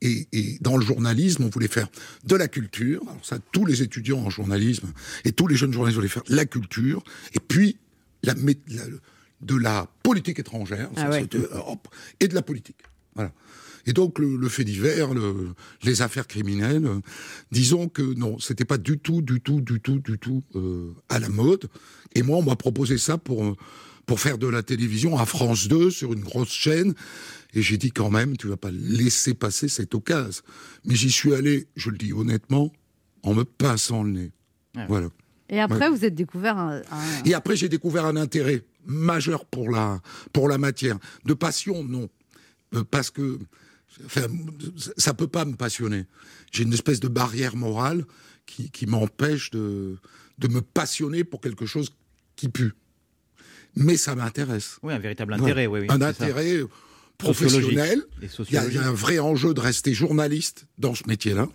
Et, et dans le journalisme, on voulait faire de la culture. Alors ça, tous les étudiants en journalisme et tous les jeunes journalistes voulaient faire de la culture. Et puis, la, mé- la- de la politique étrangère. Ah ouais. euh, hop, et de la politique. Voilà. Et donc le, le fait divers, le- les affaires criminelles, euh, disons que non, c'était pas du tout, du tout, du tout, du tout euh, à la mode. Et moi, on m'a proposé ça pour euh, pour faire de la télévision à France 2 sur une grosse chaîne. Et j'ai dit quand même, tu vas pas laisser passer cette occasion. Mais j'y suis allé, je le dis honnêtement, en me pinçant le nez. Ouais. Voilà. Et après, vous êtes découvert un. un- Et après, j'ai découvert un intérêt majeur pour la, pour la matière. De passion, non. Euh, parce que enfin, ça peut pas me passionner. J'ai une espèce de barrière morale qui, qui m'empêche de, de me passionner pour quelque chose qui pue. Mais ça m'intéresse. Oui, un véritable intérêt. Oui, oui, un ça. intérêt professionnel. Et Il y, a, il y a un vrai enjeu de rester journaliste dans ce métier-là.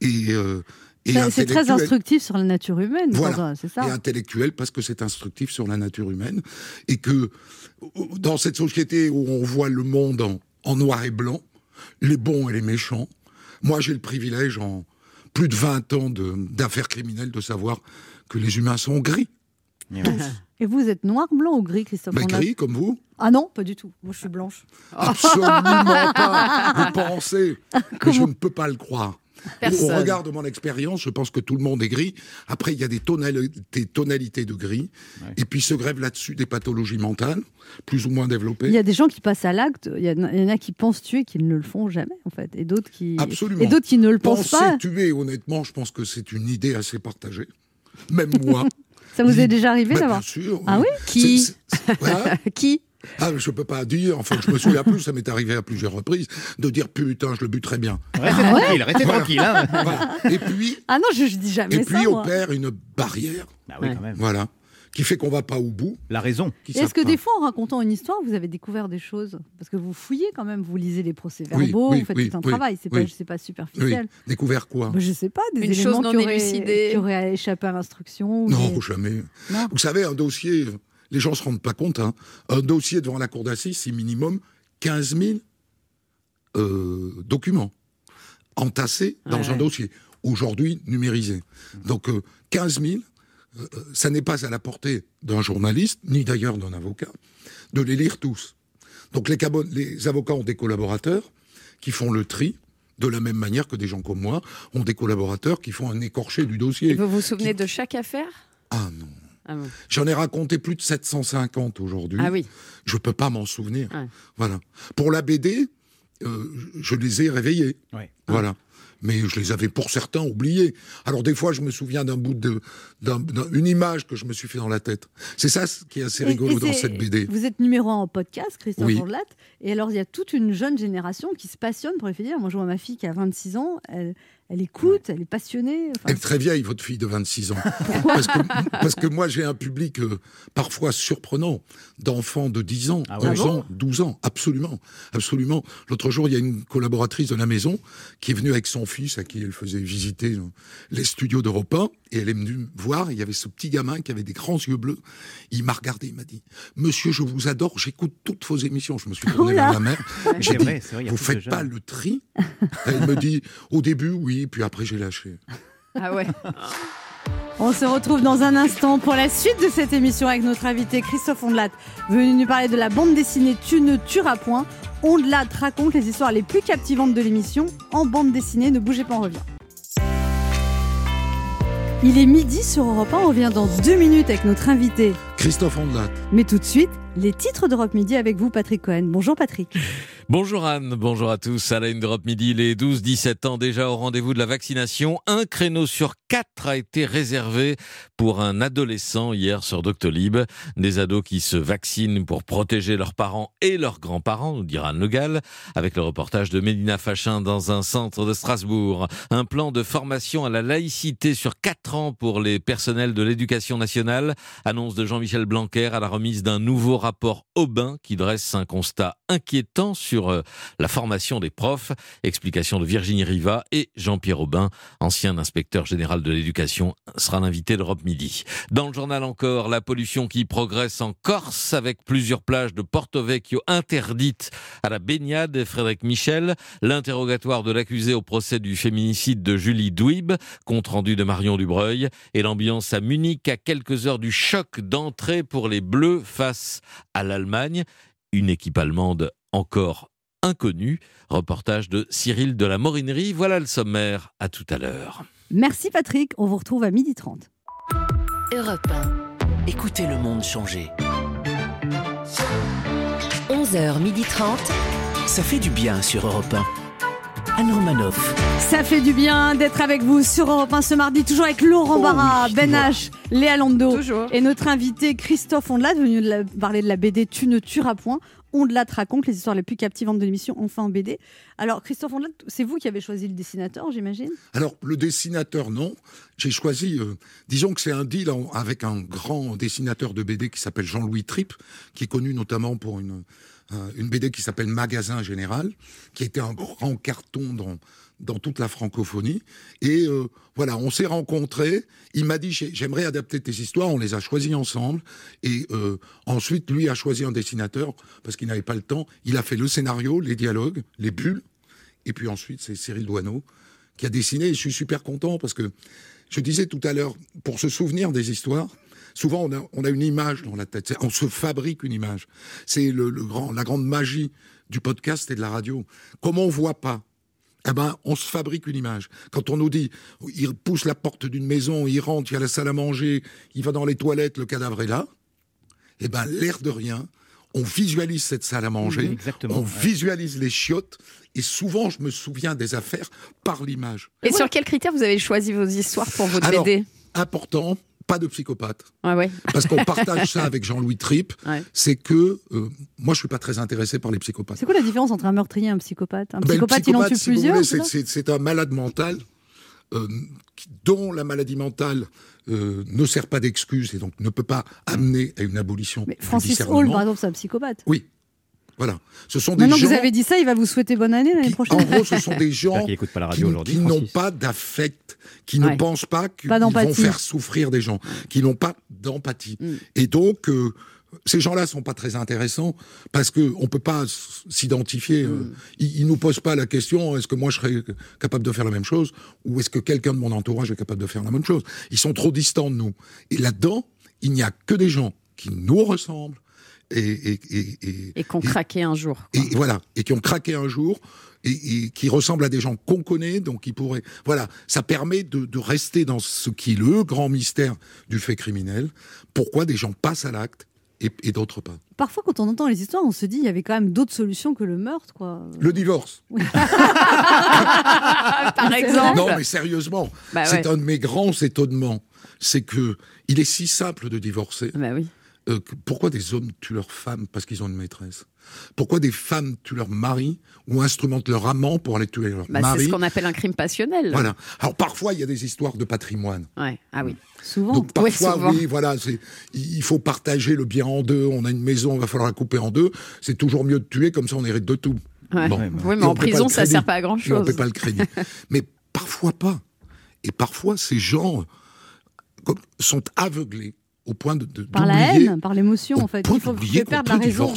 Et, euh, et C'est très instructif sur la nature humaine. Voilà. C'est et ça. intellectuel parce que c'est instructif sur la nature humaine et que dans cette société où on voit le monde en, en noir et blanc, les bons et les méchants, moi j'ai le privilège en plus de 20 ans d'affaires criminelles de savoir que les humains sont gris. Et ouais. Et vous êtes noir, blanc ou gris, Christophe Mais gris comme vous Ah non, pas du tout. Moi, je suis blanche. Absolument pas. Vous pensez. Mais je ne peux pas le croire. Personne. Au regard de mon expérience, je pense que tout le monde est gris. Après, il y a des, tonali- des tonalités de gris. Et puis se grèvent là-dessus des pathologies mentales, plus ou moins développées. Il y a des gens qui passent à l'acte, il y, en a- il y en a qui pensent tuer qui ne le font jamais, en fait, et d'autres qui, Absolument. et d'autres qui ne le pensent Penser pas. tuer, honnêtement, je pense que c'est une idée assez partagée. Même moi. Ça vous est déjà arrivé Bah, d'avoir Bien sûr. Ah oui Qui C'est- c'est- Qui Ah, je peux pas dire. Enfin, je me souviens plus. Ça m'est arrivé à plusieurs reprises de dire putain, je le bute très bien. Restez Ah tranquille, restez Voilà. tranquille. hein. Voilà. Et puis, Ah non, je, je dis jamais et ça. puis moi. opère une barrière. Bah oui, quand même. Voilà. Qui fait qu'on va pas au bout. La raison. qui Est-ce que des fois, en racontant une histoire, vous avez découvert des choses? Parce que vous fouillez quand même, vous lisez les Oui, procès-verbaux, oui, vous faites oui, tout un oui, travail, c'est oui. pas, c'est pas Oui. superficiel. Découvert quoi? Bah, je sais pas, des Une éléments chose non qui, auraient, élucidée. qui auraient échappé à l'instruction. Non, des- jamais. Non. Vous savez, un dossier, euh, les gens se rendent pas compte, hein, un dossier devant la cour d'assises, c'est minimum 15 000 euh, documents entassés dans Ouais, un dossier, aujourd'hui numérisé. Donc euh, 15 000, euh, ça n'est pas à la portée d'un journaliste, ni d'ailleurs d'un avocat, de les lire tous. Donc les, avocats ont des collaborateurs qui font le tri, de la même manière que des gens comme moi ont des collaborateurs qui font un écorché du dossier. Et vous vous souvenez de chaque affaire? Ah non. Ah bon. J'en ai raconté plus de 750 aujourd'hui. Ah oui. Je peux pas m'en souvenir. Ouais. Voilà. Pour la BD, euh, je les ai réveillés. Ouais. Voilà. Mais je les avais pour certains oubliés. Alors des fois, je me souviens d'un bout de, d'un- d'un- une image que je me suis fait dans la tête. C'est ça ce qui est assez rigolo et dans cette BD. Vous êtes numéro un en podcast, Christophe Oui. Et alors, il y a toute une jeune génération qui se passionne pour les faits divers. Moi, je vois ma fille qui a 26 ans. Elle, elle écoute, elle est passionnée. Enfin, Elle est très vieille, votre fille de 26 ans. parce, que, parce que moi, j'ai un public euh, parfois surprenant d'enfants de 10 ans, Ah ouais. 11 Ah bon ans, 12 ans. Absolument. Absolument. L'autre jour, il y a une collaboratrice de la maison qui est venue avec son fils à qui elle faisait visiter euh, les studios d'Europe 1. Et elle est venue me voir. Il y avait ce petit gamin qui avait des grands yeux bleus. Il m'a regardé, il m'a dit Monsieur, je vous adore, j'écoute toutes vos émissions. Je me suis tourné Oh vers la mère. J'ai dit Vous faites pas le tri? Elle me dit Au début, oui, puis après, j'ai lâché. Ah ouais. On se retrouve dans un instant pour la suite de cette émission avec notre invité Christophe Ondelat, venu nous parler de la bande dessinée Tu ne tueras point. Ondelat raconte les histoires les plus captivantes de l'émission en bande dessinée. Ne bougez pas, on revient. Il est midi sur Europe 1, on revient dans deux minutes avec notre invité. Christophe Ondelat. Mais tout de suite, les titres d'Europe Midi avec vous, Patrick Cohen. Bonjour Patrick. Bonjour Anne, bonjour à tous. À la une Midi, les 12-17 ans déjà au rendez-vous de la vaccination. Un créneau sur quatre a été réservé pour un adolescent hier sur Doctolib. Des ados qui se vaccinent pour protéger leurs parents et leurs grands-parents, nous dira Anne Le Gall, avec le reportage de Mélina Fachin dans un centre de Strasbourg. Un plan de formation à la laïcité sur quatre ans pour les personnels de l'éducation nationale. Annonce de Jean-Michel Blanquer à la remise d'un nouveau rapport Aubin qui dresse un constat inquiétant sur euh, la formation des profs. Explication de Virginie Riva et Jean-Pierre Aubin, ancien inspecteur général de l'éducation, sera l'invité d'Europe Midi. Dans le journal encore, la pollution qui progresse en Corse avec plusieurs plages de Porto Vecchio interdites à la baignade. Frédéric Michel, l'interrogatoire de l'accusé au procès du féminicide de Julie Douib, compte rendu de Marion Dubreuil et l'ambiance à Munich à quelques heures du choc d'entrée pour les Bleus face à l'Allemagne. Une équipe allemande encore inconnue. Reportage de Cyril de la Morinerie. Voilà le sommaire. À tout à l'heure. Merci Patrick, on vous retrouve à 12h30. Europe 1. Écoutez le monde changer. 11h30. Ça fait du bien sur Europe 1. Anne Romanoff. Ça fait du bien d'être avec vous sur Europe 1 ce mardi, toujours avec Laurent Oh Barra, oui, Ben. H, Léa Lando Toujours. et notre invité Christophe Ondelat, venu de la- parler de la BD Tu ne tueras point. Ondelat raconte les histoires les plus captivantes de l'émission, enfin en BD. Alors Christophe Ondelat, c'est vous qui avez choisi le dessinateur, j'imagine? Alors, le dessinateur, non. J'ai choisi, euh, disons que c'est un deal avec un grand dessinateur de BD qui s'appelle Jean-Louis Tripp, qui est connu notamment pour une, une BD qui s'appelle Magasin Général, qui était un grand carton dans, dans toute la francophonie. Et euh, voilà, on s'est rencontrés. Il m'a dit, J'ai- j'aimerais adapter tes histoires. On les a choisies ensemble. Et euh, ensuite, lui a choisi un dessinateur, parce qu'il n'avait pas le temps. Il a fait le scénario, les dialogues, les bulles. Et puis ensuite, c'est Cyril Douaneau qui a dessiné. Et je suis super content parce que je disais tout à l'heure, pour se souvenir des histoires, souvent on a, on a une image dans la tête. On se fabrique une image. C'est le, le grand, la grande magie du podcast et de la radio. Comme on voit pas, eh ben, on se fabrique une image. Quand on nous dit, il pousse la porte d'une maison, il rentre, il y a la salle à manger, il va dans les toilettes, le cadavre est là, eh ben, l'air de rien, on visualise cette salle à manger, exactement, on ouais. visualise les chiottes, et souvent, je me souviens des affaires par l'image. Et sur quels critères vous avez choisi vos histoires pour votre Alors, BD important, pas de psychopathe. Ah ouais. Parce qu'on partage ça avec Jean-Louis Tripp, Ouais. c'est que euh, moi, je suis pas très intéressé par les psychopathes. C'est quoi la différence entre un meurtrier et un psychopathe? Un Ben, le psychopathe, il en tue si vous plusieurs voulez, c'est un malade mental euh, dont la maladie mentale euh, ne sert pas d'excuse et donc ne peut pas amener à une abolition Mais Francis. Hall, par exemple, c'est un psychopathe. Oui, voilà. Ce sont des Maintenant que gens. vous avez dit ça, il va vous souhaiter bonne année l'année prochaine. En gros, ce sont des gens écoute pas la radio qui, aujourd'hui, qui n'ont pas d'affect, qui Ouais. ne pensent pas qu'ils Pas vont faire souffrir des gens, qui n'ont pas d'empathie. Mm. Et donc, euh, ces gens-là sont pas très intéressants parce que on peut pas s'identifier. euh, Mm. ils, ils nous posent pas la question est-ce que moi je serais capable de faire la même chose ou est-ce que quelqu'un de mon entourage est capable de faire la même chose? Ils sont trop distants de nous. Et là-dedans, il n'y a que des gens qui nous ressemblent et, et, et, et- Et qu'on craquait un jour. et voilà, et qui ont craqué un jour, et, et qui ressemblent à des gens qu'on connaît, donc qui pourraient. Voilà, ça permet de, de rester dans ce qui est le grand mystère du fait criminel. Pourquoi des gens passent à l'acte et, et d'autres pas. Parfois, quand on entend les histoires, on se dit il y avait quand même d'autres solutions que le meurtre, quoi. Le divorce. Par exemple. Non, mais sérieusement, Bah c'est ouais. un de mes grands étonnements. C'est que il est si simple de divorcer. Bah oui. Euh, pourquoi des hommes tuent leurs femmes parce qu'ils ont une maîtresse? Pourquoi des femmes tuent leur mari ou instrumentent leur amant pour aller tuer leur Bah, mari? c'est ce qu'on appelle un crime passionnel. Voilà. Alors parfois, il y a des histoires de patrimoine. Ouais. Ah oui. Souvent. Donc Oui, parfois, souvent. oui, voilà, il faut partager le bien en deux. On a une maison, il va falloir la couper en deux. C'est toujours mieux de tuer, comme ça on hérite de tout. Ouais. Bon. Oui, mais Et en prison, ça crédit. sert pas à Et on grand-chose. paie pas le crédit. mais parfois pas. Et parfois, ces gens sont aveuglés au point de, de- Par la haine, par l'émotion, en fait. point Il faut perdre la raison.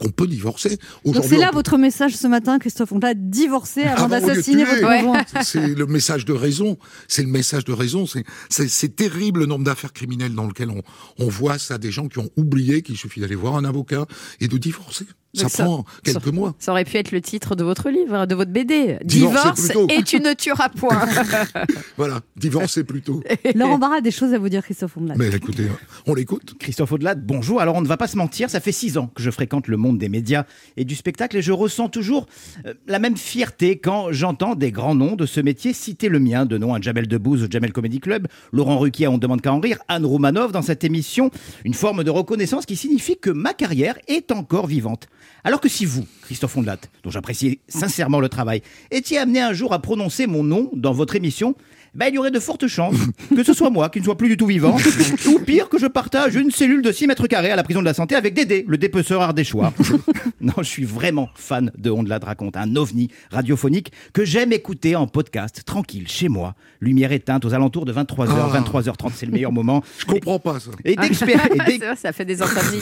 Qu'on peut divorcer. Donc c'est là peut- votre message ce matin, Christophe. On l'a divorcé avant Avant de d'assassiner votre conjoint. C'est le message de raison. C'est le message de raison. C'est terrible le nombre d'affaires criminelles dans lesquelles on, on voit ça, des gens qui ont oublié qu'il suffit d'aller voir un avocat et de divorcer. Ça ça- prend quelques ça- mois. Ça aurait pu être le titre de votre livre, de votre BD. Divorce et tu ne tueras point. Voilà, divorcer plutôt. Laurent Barra a des choses à vous dire, Christophe Ondelat. Mais écoutez, on l'écoute. Christophe Audelat, bonjour. Alors on ne va pas se mentir, ça fait six ans que je fréquente le monde des médias et du spectacle et je ressens toujours euh, la même fierté quand j'entends des grands noms de ce métier citer le mien, de nom à Jamel Debbouze au Jamel Comedy Club, Laurent Ruquier à On ne demande qu'à en rire, Anne Roumanoff dans cette émission, une forme de reconnaissance qui signifie que ma carrière est encore vivante. Alors que si vous, Christophe Ondelat, dont j'apprécie sincèrement le travail, étiez amené un jour à prononcer mon nom dans votre émission, ben, il y aurait de fortes chances que ce soit moi qui ne soit plus du tout vivant, ou pire que je partage une cellule de 6 mètres carrés à la prison de la santé avec Dédé, le dépeceur ardéchois. non, je suis vraiment fan de On de la raconte, un ovni radiophonique que j'aime écouter en podcast, tranquille, chez moi, lumière éteinte aux alentours de 23h, Ah. 23h30, c'est le meilleur moment. Je comprends pas ça. Et d'expéri- et d'ex- C'est vrai, ça fait des.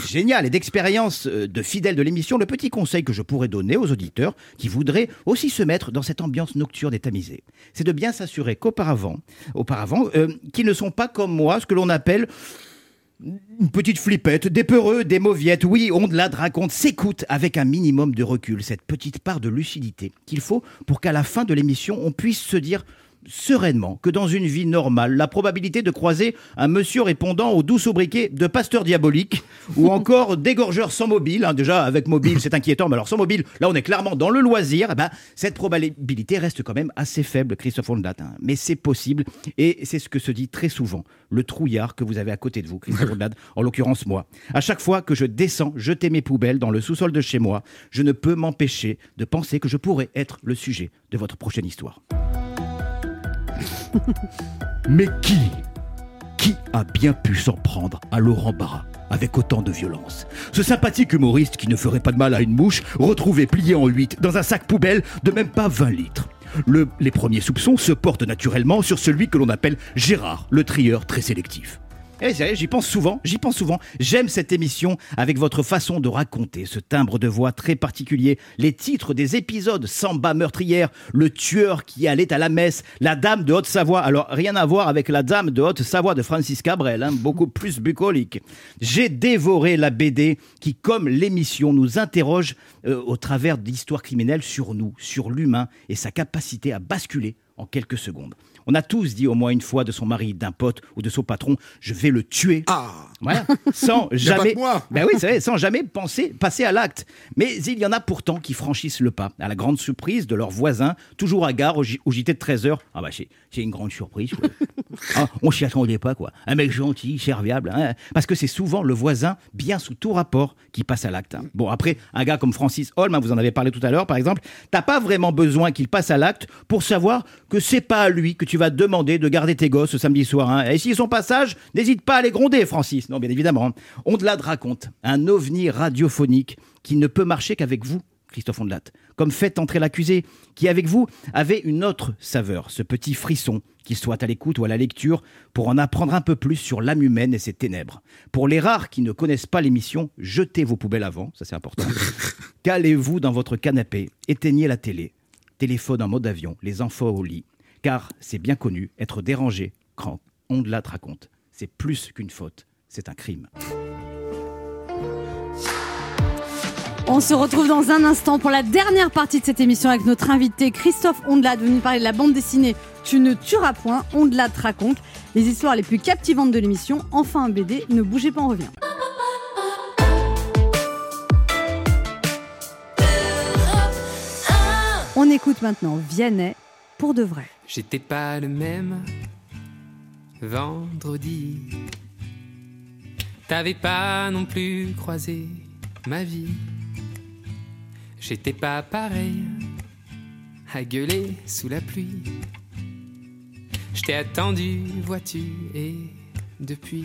Génial. Et d'expérience euh, de fidèles de l'émission, le petit conseil que je pourrais donner aux auditeurs qui voudraient aussi se mettre dans cette ambiance nocturne et tamisée, c'est de bien s'assurer qu'auparavant, auparavant, euh, qu'ils ne sont pas comme moi, ce que l'on appelle une petite flippette, des peureux, des mauviettes. Oui, on de la raconte, s'écoute avec un minimum de recul, cette petite part de lucidité qu'il faut pour qu'à la fin de l'émission, on puisse se dire sereinement que dans une vie normale, la probabilité de croiser un monsieur répondant au doux sobriquet de pasteur diabolique ou encore d'égorgeur sans mobile, hein, déjà avec mobile c'est inquiétant, mais alors sans mobile, là on est clairement dans le loisir, eh ben, cette probabilité reste quand même assez faible, Christophe Ondelat. hein. Mais c'est possible et c'est ce que se dit très souvent le trouillard que vous avez à côté de vous, Christophe Ondelat, en l'occurrence moi. À chaque fois que je descends jeter mes poubelles dans le sous-sol de chez moi, je ne peux m'empêcher de penser que je pourrais être le sujet de votre prochaine histoire. Mais qui Qui a bien pu s'en prendre à Laurent Barra avec autant de violence? Ce sympathique humoriste qui ne ferait pas de mal à une mouche, retrouvé plié en huit dans un sac poubelle de même pas 20 litres. Le- les premiers soupçons se portent naturellement sur celui que l'on appelle Gérard, le trieur très sélectif. Eh, sérieux, j'y pense souvent, j'y pense souvent. J'aime cette émission avec votre façon de raconter, ce timbre de voix très particulier, les titres des épisodes, Samba meurtrière, le tueur qui allait à la messe, la dame de Haute-Savoie. Alors, rien à voir avec la dame de Haute-Savoie de Francis Cabrel, hein, beaucoup plus bucolique. J'ai dévoré la BD qui, comme l'émission, nous interroge euh, au travers d'histoires criminelles sur nous, sur l'humain et sa capacité à basculer en quelques secondes. On a tous dit au moins une fois de son mari, d'un pote ou de son patron, je vais le tuer. Ah Voilà, sans jamais, moi. ben oui, c'est vrai, sans jamais penser, passer à l'acte. Mais il y en a pourtant qui franchissent le pas, à la grande surprise de leurs voisins, toujours à gare au, au JT de 13h. Ah bah c'est une grande surprise. Ah, on s'y attendait pas quoi. Un mec gentil, serviable, hein. parce que c'est souvent le voisin, bien sous tout rapport, qui passe à l'acte. hein. Bon après, un gars comme Francis Holm, hein, vous en avez parlé tout à l'heure, par exemple, t'as pas vraiment besoin qu'il passe à l'acte pour savoir que c'est pas à lui que tu vas demander de garder tes gosses ce samedi soir. hein. Et si son passage, n'hésite pas à les gronder, Francis. Non, bien évidemment. hein. Ondelat raconte un ovni radiophonique qui ne peut marcher qu'avec vous, Christophe Ondelat. Comme faites entrer l'accusé, qui avec vous avait une autre saveur, ce petit frisson, qu'il soit à l'écoute ou à la lecture, pour en apprendre un peu plus sur l'âme humaine et ses ténèbres. Pour les rares qui ne connaissent pas l'émission, jetez vos poubelles avant, ça c'est important. Calez-vous dans votre canapé, éteignez la télé, téléphone en mode avion, les enfants au lit, car c'est bien connu, être dérangé, quand Ondelat raconte, c'est plus qu'une faute, c'est un crime. On se retrouve dans un instant pour la dernière partie de cette émission avec notre invité Christophe Ondelat, venu parler de la bande dessinée Tu ne tueras point, Ondelat raconte les histoires les plus captivantes de l'émission. Enfin un BD, ne bougez pas, on revient. On écoute maintenant Vianney pour de vrai. J'étais pas le même vendredi. T'avais pas non plus croisé ma vie. J'étais pas pareil à gueuler sous la pluie. Je t'ai attendu, vois-tu, et depuis.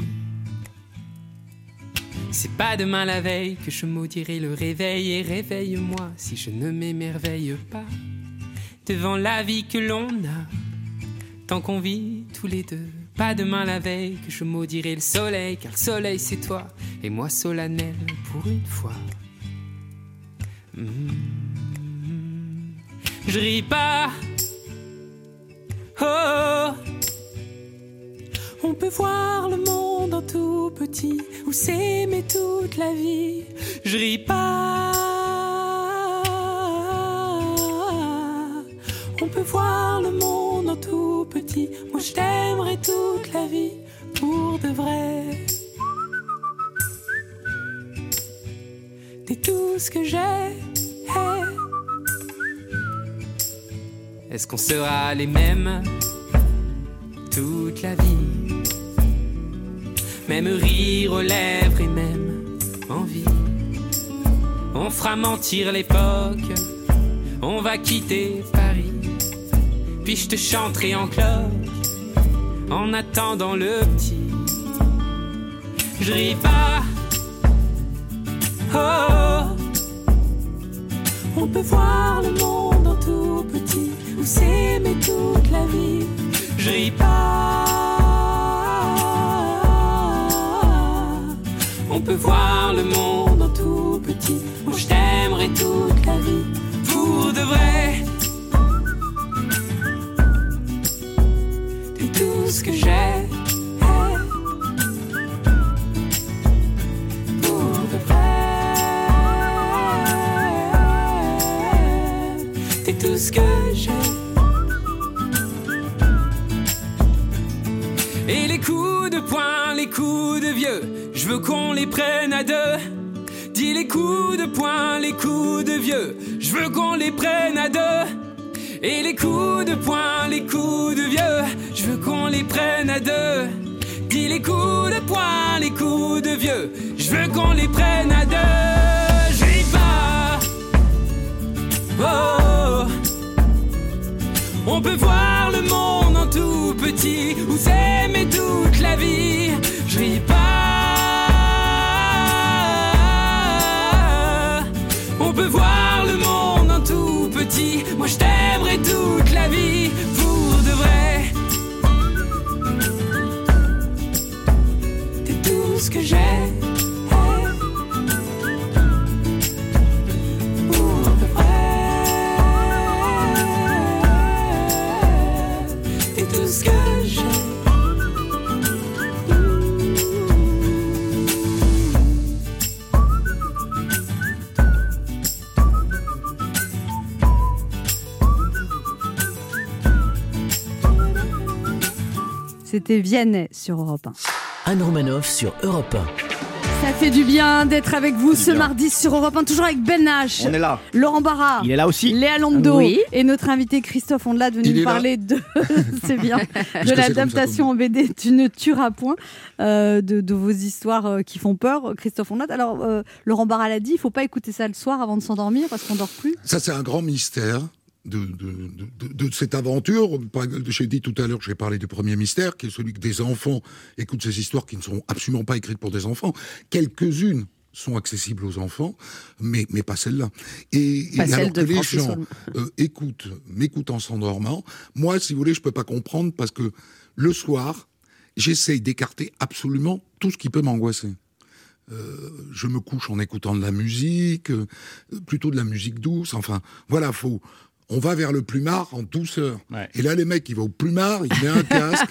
C'est pas demain la veille que je maudirai le réveil et réveille-moi si je ne m'émerveille pas devant la vie que l'on a tant qu'on vit tous les deux. Pas demain la veille que je maudirai le soleil car le soleil c'est toi et moi solennel pour une fois. Mhm. Je ris pas. Oh. On peut voir le monde en tout petit ou s'aimer toute la vie. Je ris pas. On peut voir le monde en tout petit. Moi je t'aimerai toute la vie pour de vrai. T'es tout ce que j'ai. Est-ce qu'on sera les mêmes toute la vie? Même rire aux lèvres et même envie. On fera mentir l'époque. On va quitter Paris. Puis je te chanterai en cloche en attendant le petit. Je ris pas. Oh, on peut voir le monde en tout petit ou s'aimer toute la vie. Je ris pas. On peut voir le monde en tout petit. Moi je t'aimerai toute la vie pour de vrai. T'es tout ce que j'ai. Je veux qu'on les prenne à deux. Dis les coups de poing, les coups de vieux, je veux qu'on les prenne à deux. Et les coups de poing, les coups de vieux, je veux qu'on les prenne à deux. Dis les coups de poing, les coups de vieux, je veux qu'on les prenne à deux. Ris pas. Oh. On peut voir le monde en tout petit ou s'aimer toute la vie. Je ris pas. On C'était Vianney sur Europe 1. Anne Romanoff sur Europe 1. Ça fait du bien d'être avec vous ce bien. mardi sur Europe 1, toujours avec Ben H. On est là. Laurent Barra. Il est là aussi. Léa Lando Oui. et notre invité Christophe Ondelat venu nous là. parler de c'est bien de l'adaptation en BD Tu ne tueras point euh, de, de vos histoires euh, qui font peur Christophe Ondelat. Alors euh, Laurent Barra l'a dit, il faut pas écouter ça le soir avant de s'endormir parce qu'on dort plus. Ça, c'est un grand mystère de, de, de- de- de cette aventure. J'ai dit tout à l'heure, j'ai parlé du premier mystère, qui est celui que des enfants écoutent ces histoires qui ne sont absolument pas écrites pour des enfants. Quelques-unes sont accessibles aux enfants, mais, mais pas celle-là. Et, alors que les gens euh, écoutent, m'écoutent en s'endormant, moi, si vous voulez, je peux pas comprendre parce que le soir, j'essaye d'écarter absolument tout ce qui peut m'angoisser. Euh, je me couche en écoutant de la musique, euh, plutôt de la musique douce. Enfin, voilà, faut. On va vers le plumard en douceur. Ouais. Et là, les mecs, ils vont au plumard, ils mettent un casque.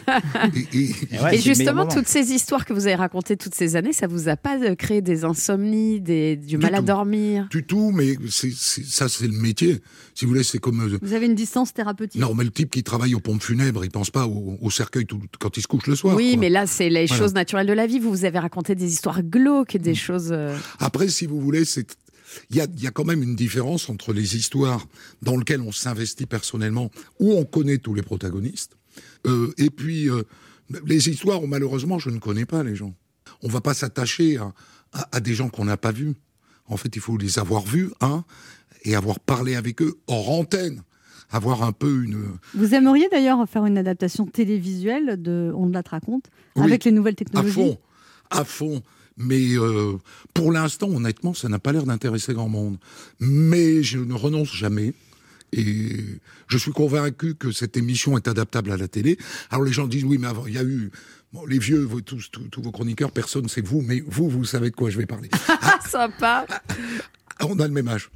et, et- Et ouais, Et c'est le meilleur justement, toutes ces histoires que vous avez racontées toutes ces années, ça vous a pas euh, créé des insomnies, des, du, mal à dormir? Du tout, mais ça, c'est le métier. Si vous voulez, c'est comme. euh, Vous avez une distance thérapeutique. Non, mais le type qui travaille aux pompes funèbres, il pense pas au, au cercueil tout- quand il se couche le soir. Oui, quoi. mais là, c'est les Voilà. choses naturelles de la vie. Vous, vous avez raconté des histoires glauques, des choses. euh, Après, si vous voulez, c'est il y a, il y a quand même une différence entre les histoires dans lesquelles on s'investit personnellement, où on connaît tous les protagonistes, euh, et puis euh, les histoires où malheureusement je ne connais pas les gens. On va pas s'attacher à, à- à des gens qu'on n'a pas vus. En fait, il faut les avoir vus, hein, et avoir parlé avec eux hors antenne, avoir un peu une. Vous aimeriez d'ailleurs faire une adaptation télévisuelle de On la te raconte Oui, avec les nouvelles à technologies? fond, à fond. Mais euh, pour l'instant, honnêtement, ça n'a pas l'air d'intéresser grand monde. Mais je ne renonce jamais. Et je suis convaincu que cette émission est adaptable à la télé. Alors les gens disent oui, mais avant, il y a eu bon, les vieux, vous, tous, tous, tous vos chroniqueurs, personne, c'est vous, mais vous, vous savez de quoi je vais parler. Sympa. On a le même âge.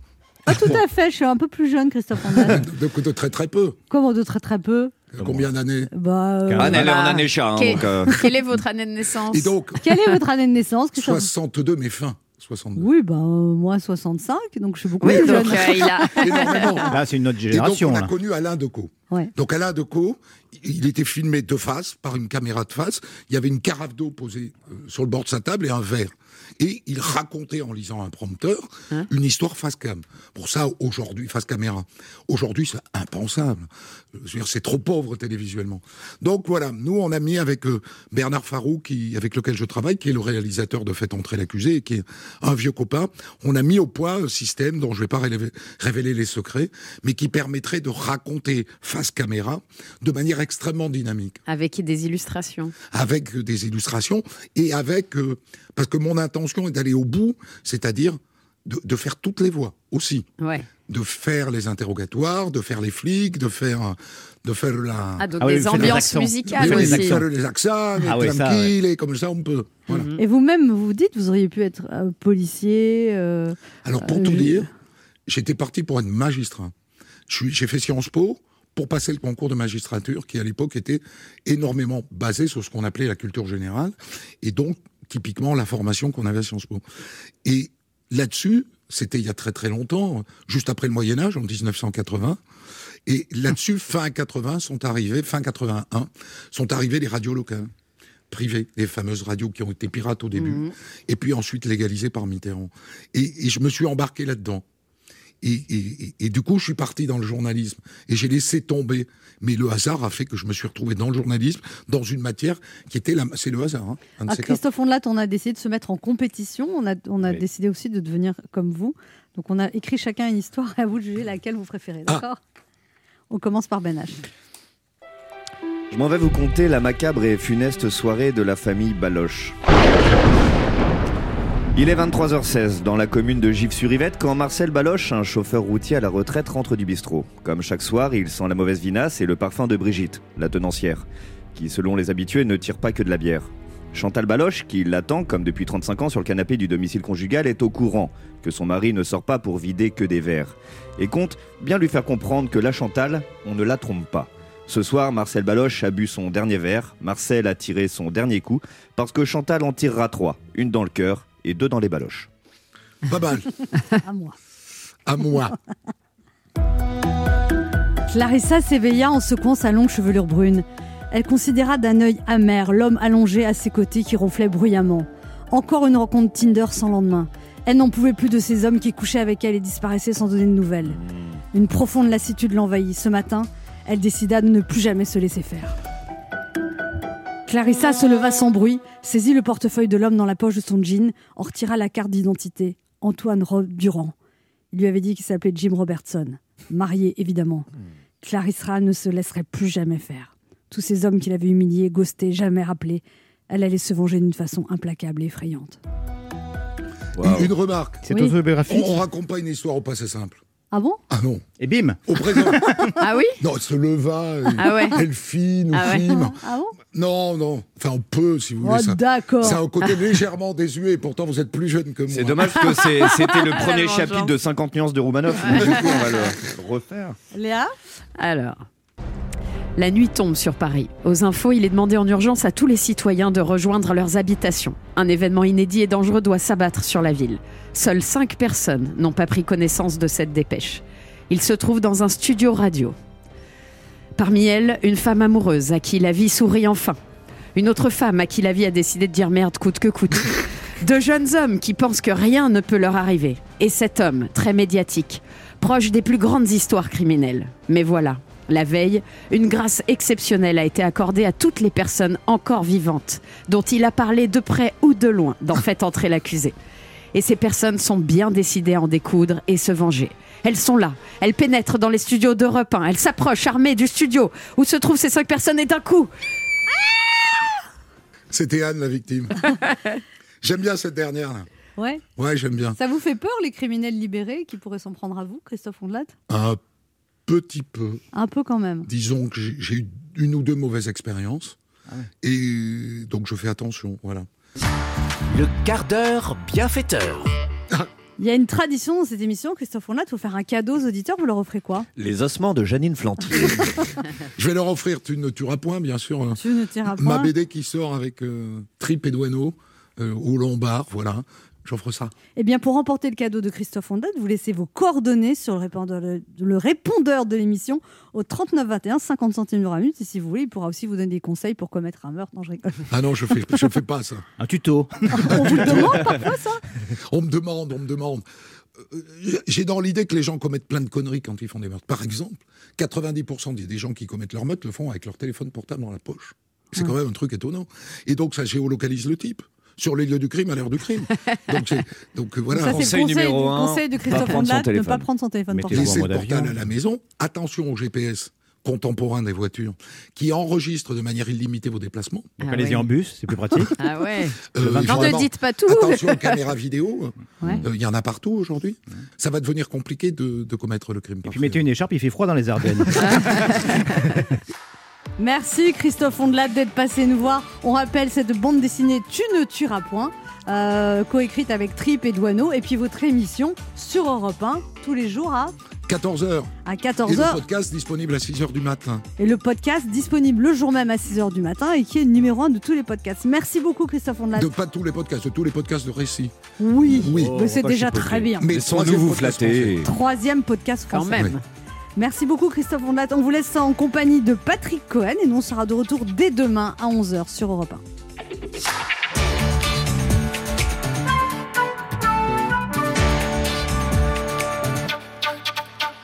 Ah, tout à fait, je suis un peu plus jeune, Christophe Ondelat. De, de- de très très peu. Comment de très très peu? Combien d'années bah, euh, Anne, elle est en année chat. hein, Quel- donc, euh, Quelle est votre année de naissance Et donc, Quelle est votre année de naissance, Christophe 62, mais fin. 62. Oui, ben euh, moi 65, donc je suis beaucoup Oui, plus donc jeune. euh, il a. Énormément. Là, c'est une autre Et donc, génération. on a là. connu Alain Decaux. Ouais. Donc, Alain Decaux, il était filmé de face, par une caméra de face. Il y avait une carafe d'eau posée euh, sur le bord de sa table et un verre. Et il racontait en lisant un prompteur Hein une histoire face cam. Pour ça, aujourd'hui, face caméra. Aujourd'hui, c'est impensable. Je veux dire, c'est trop pauvre télévisuellement. Donc voilà, nous, on a mis avec euh, Bernard Farou, qui, avec lequel je travaille, qui est le réalisateur de Faites entrer l'accusé, et qui est un vieux copain, on a mis au point un système dont je ne vais pas révéler, révéler les secrets, mais qui permettrait de raconter face caméra de manière extrêmement dynamique Avec des illustrations. avec euh, des illustrations et avec euh, parce que mon intention est d'aller au bout, c'est-à-dire de, de faire toutes les voix aussi, Ouais. de faire les interrogatoires, de faire les flics, de faire de faire la Ah, donc Ah oui, des ambiances musicales de Oui, aussi. les faire les accents, Ah oui, ça, tranquille et comme ça on peut. Voilà. Et vous-même, vous vous dites, vous auriez pu être euh, policier. euh, Alors pour Euh, tout je- dire, j'étais parti pour être magistrat. J'ai fait Sciences Po pour passer le concours de magistrature qui à l'époque était énormément basé sur ce qu'on appelait la culture générale et donc typiquement la formation qu'on avait à Sciences Po. Et là-dessus, c'était il y a très très longtemps, juste après le Moyen Âge, en 1980. Et là-dessus, fin 80 sont arrivés, fin 81, sont arrivées les radios locales privées, les fameuses radios qui ont été pirates au début, Mhm. et puis ensuite légalisées par Mitterrand. Et, et je me suis embarqué là-dedans. Et, et- et- et du coup, je suis parti dans le journalisme et j'ai laissé tomber. Mais le hasard a fait que je me suis retrouvé dans le journalisme, dans une matière qui était la. C'est le hasard. Hein, un de Ah. Christophe Ondelat, on a décidé de se mettre en compétition. On a, on a Oui. décidé aussi de devenir comme vous. Donc on a écrit chacun une histoire. À vous de juger laquelle vous préférez. Ah. D'accord? On commence par Ben H. Je m'en vais vous conter la macabre et funeste soirée de la famille Baloche. Il est 23h16 dans la commune de Gif-sur-Yvette quand Marcel Baloche, un chauffeur routier à la retraite, rentre du bistrot. Comme chaque soir, il sent la mauvaise vinasse et le parfum de Brigitte, la tenancière, qui, selon les habitués, ne tire pas que de la bière. Chantal Baloche, qui l'attend comme depuis 35 ans sur le canapé du domicile conjugal, est au courant que son mari ne sort pas pour vider que des verres et compte bien lui faire comprendre que la Chantal, on ne la trompe pas. Ce soir, Marcel Baloche a bu son dernier verre, Marcel a tiré son dernier coup, parce que Chantal en tirera trois, une dans le cœur et deux dans les baloches. Pas mal. À moi. À moi. Clarissa s'éveilla en secouant sa longue chevelure brune. Elle considéra d'un œil amer l'homme allongé à ses côtés qui ronflait bruyamment. Encore une rencontre Tinder sans lendemain. Elle n'en pouvait plus de ces hommes qui couchaient avec elle et disparaissaient sans donner de nouvelles. Une profonde lassitude l'envahit. Ce matin, elle décida de ne plus jamais se laisser faire. Clarissa se leva sans bruit, saisit le portefeuille de l'homme dans la poche de son jean, en retira la carte d'identité. Antoine Rob Durand. Il lui avait dit qu'il s'appelait Jim Robertson. Marié, évidemment. Clarissa ne se laisserait plus jamais faire. Tous ces hommes qu'il avait humiliés, ghostés, jamais rappelés, elle allait se venger d'une façon implacable et effrayante. Une, une remarque. C'est Oui. autobiographique. On, on raconte pas une histoire au passé simple. Ah bon? Ah non. Et bim Au présent. Ah oui? Non, elle se leva, elle, Ah ouais. elle filme, nous Ah ouais. Ah bon? Non, non. Enfin, on peut, si vous Oh, voulez. ça. d'accord. C'est un côté légèrement désuet, et pourtant vous êtes plus jeune que moi. C'est dommage que c'est- c'était le premier vengeance. chapitre de 50 nuances de Roumanoff. Du coup, on va le refaire. Léa? Alors. La nuit tombe sur Paris. Aux infos, il est demandé en urgence à tous les citoyens de rejoindre leurs habitations. Un événement inédit et dangereux doit s'abattre sur la ville. Seules cinq personnes n'ont pas pris connaissance de cette dépêche. Il se trouve dans un studio radio. Parmi elles, une femme amoureuse à qui la vie sourit enfin. Une autre femme à qui la vie a décidé de dire merde coûte que coûte. Deux jeunes hommes qui pensent que rien ne peut leur arriver. Et cet homme, très médiatique, proche des plus grandes histoires criminelles. Mais voilà, la veille, une grâce exceptionnelle a été accordée à toutes les personnes encore vivantes, dont il a parlé de près ou de loin d'en fait entrer l'accusé. Et ces personnes sont bien décidées à en découdre et se venger. Elles sont là, elles pénètrent dans les studios d'Europe 1, elles s'approchent armées du studio où se trouvent ces cinq personnes et d'un coup, C'était Anne, la victime. j'aime bien cette dernière. là. Ouais. Ouais, j'aime bien. Ça vous fait peur, les criminels libérés qui pourraient s'en prendre à vous, Christophe Ondelat? Un petit peu. Un peu quand même. Disons que j'ai eu une ou deux mauvaises expériences. Et donc je fais attention, voilà. Le quart d'heure bienfaiteur. Il y a une tradition dans cette émission, Christophe Ondelat, il faut faire un cadeau aux auditeurs, vous leur offrez quoi? Les ossements de Janine Flantier. Je vais leur offrir Tu ne tueras point, bien sûr. Tu ne tireras Ma point. BD qui sort avec euh, Trip et Douaneau euh, au Lombard, voilà. J'offre ça. Eh bien, pour remporter le cadeau de Christophe Ondelat, vous laissez vos coordonnées sur le répondeur, le répondeur de l'émission au 39 21, 50 centimes d'euros la minute. Et si vous voulez, il pourra aussi vous donner des conseils pour commettre un meurtre. Non, je rigole. Ah non, je fais, je fais pas ça. Un tuto. On vous le demande parfois, ça? On me demande, on me demande. Euh, J'ai dans l'idée que les gens commettent plein de conneries quand ils font des meurtres. Par exemple, 90% des des gens qui commettent leur meurtre le font avec leur téléphone portable dans la poche. C'est quand même un truc étonnant. Et donc, ça géolocalise le type sur les lieux du crime à l'heure du crime. donc, c'est- donc euh, voilà. Ça, c'est le conseil, numéro un, conseil de Christophe Ondelat, ne pas prendre son téléphone portable. Laissez le portable à la maison. Attention au GPS contemporain des voitures qui enregistre de manière illimitée vos déplacements. Ah Allez-y ouais. en bus, c'est plus pratique. ah ouais. Euh, Non, ne évidemment, dites pas tout. Attention aux caméras vidéo. Ouais. Euh, Il y en a partout aujourd'hui. Ça va devenir compliqué de, de commettre le crime. Et puis mettez une écharpe, il fait froid dans les Ardennes. Merci Christophe Ondelat d'être passé nous voir. On rappelle cette bande dessinée Tu ne tueras point, euh, coécrite avec Trip et Douaneau. Et puis votre émission sur Europe 1, tous les jours à, 14h. à Et 14h. le podcast disponible à 6h du matin. Et le podcast disponible le jour même à 6h du matin et qui est le numéro 1 de tous les podcasts. Merci beaucoup Christophe Ondelat. De pas tous les podcasts, de tous les podcasts de récit. Oui, Oui. mais c'est pas déjà très bien. Mais Laissons-nous troisième vous podcast flatter. Troisième podcast Quand même. Merci beaucoup Christophe Ondelat. On vous laisse en compagnie de Patrick Cohen et nous on sera de retour dès demain à 11h sur Europe 1.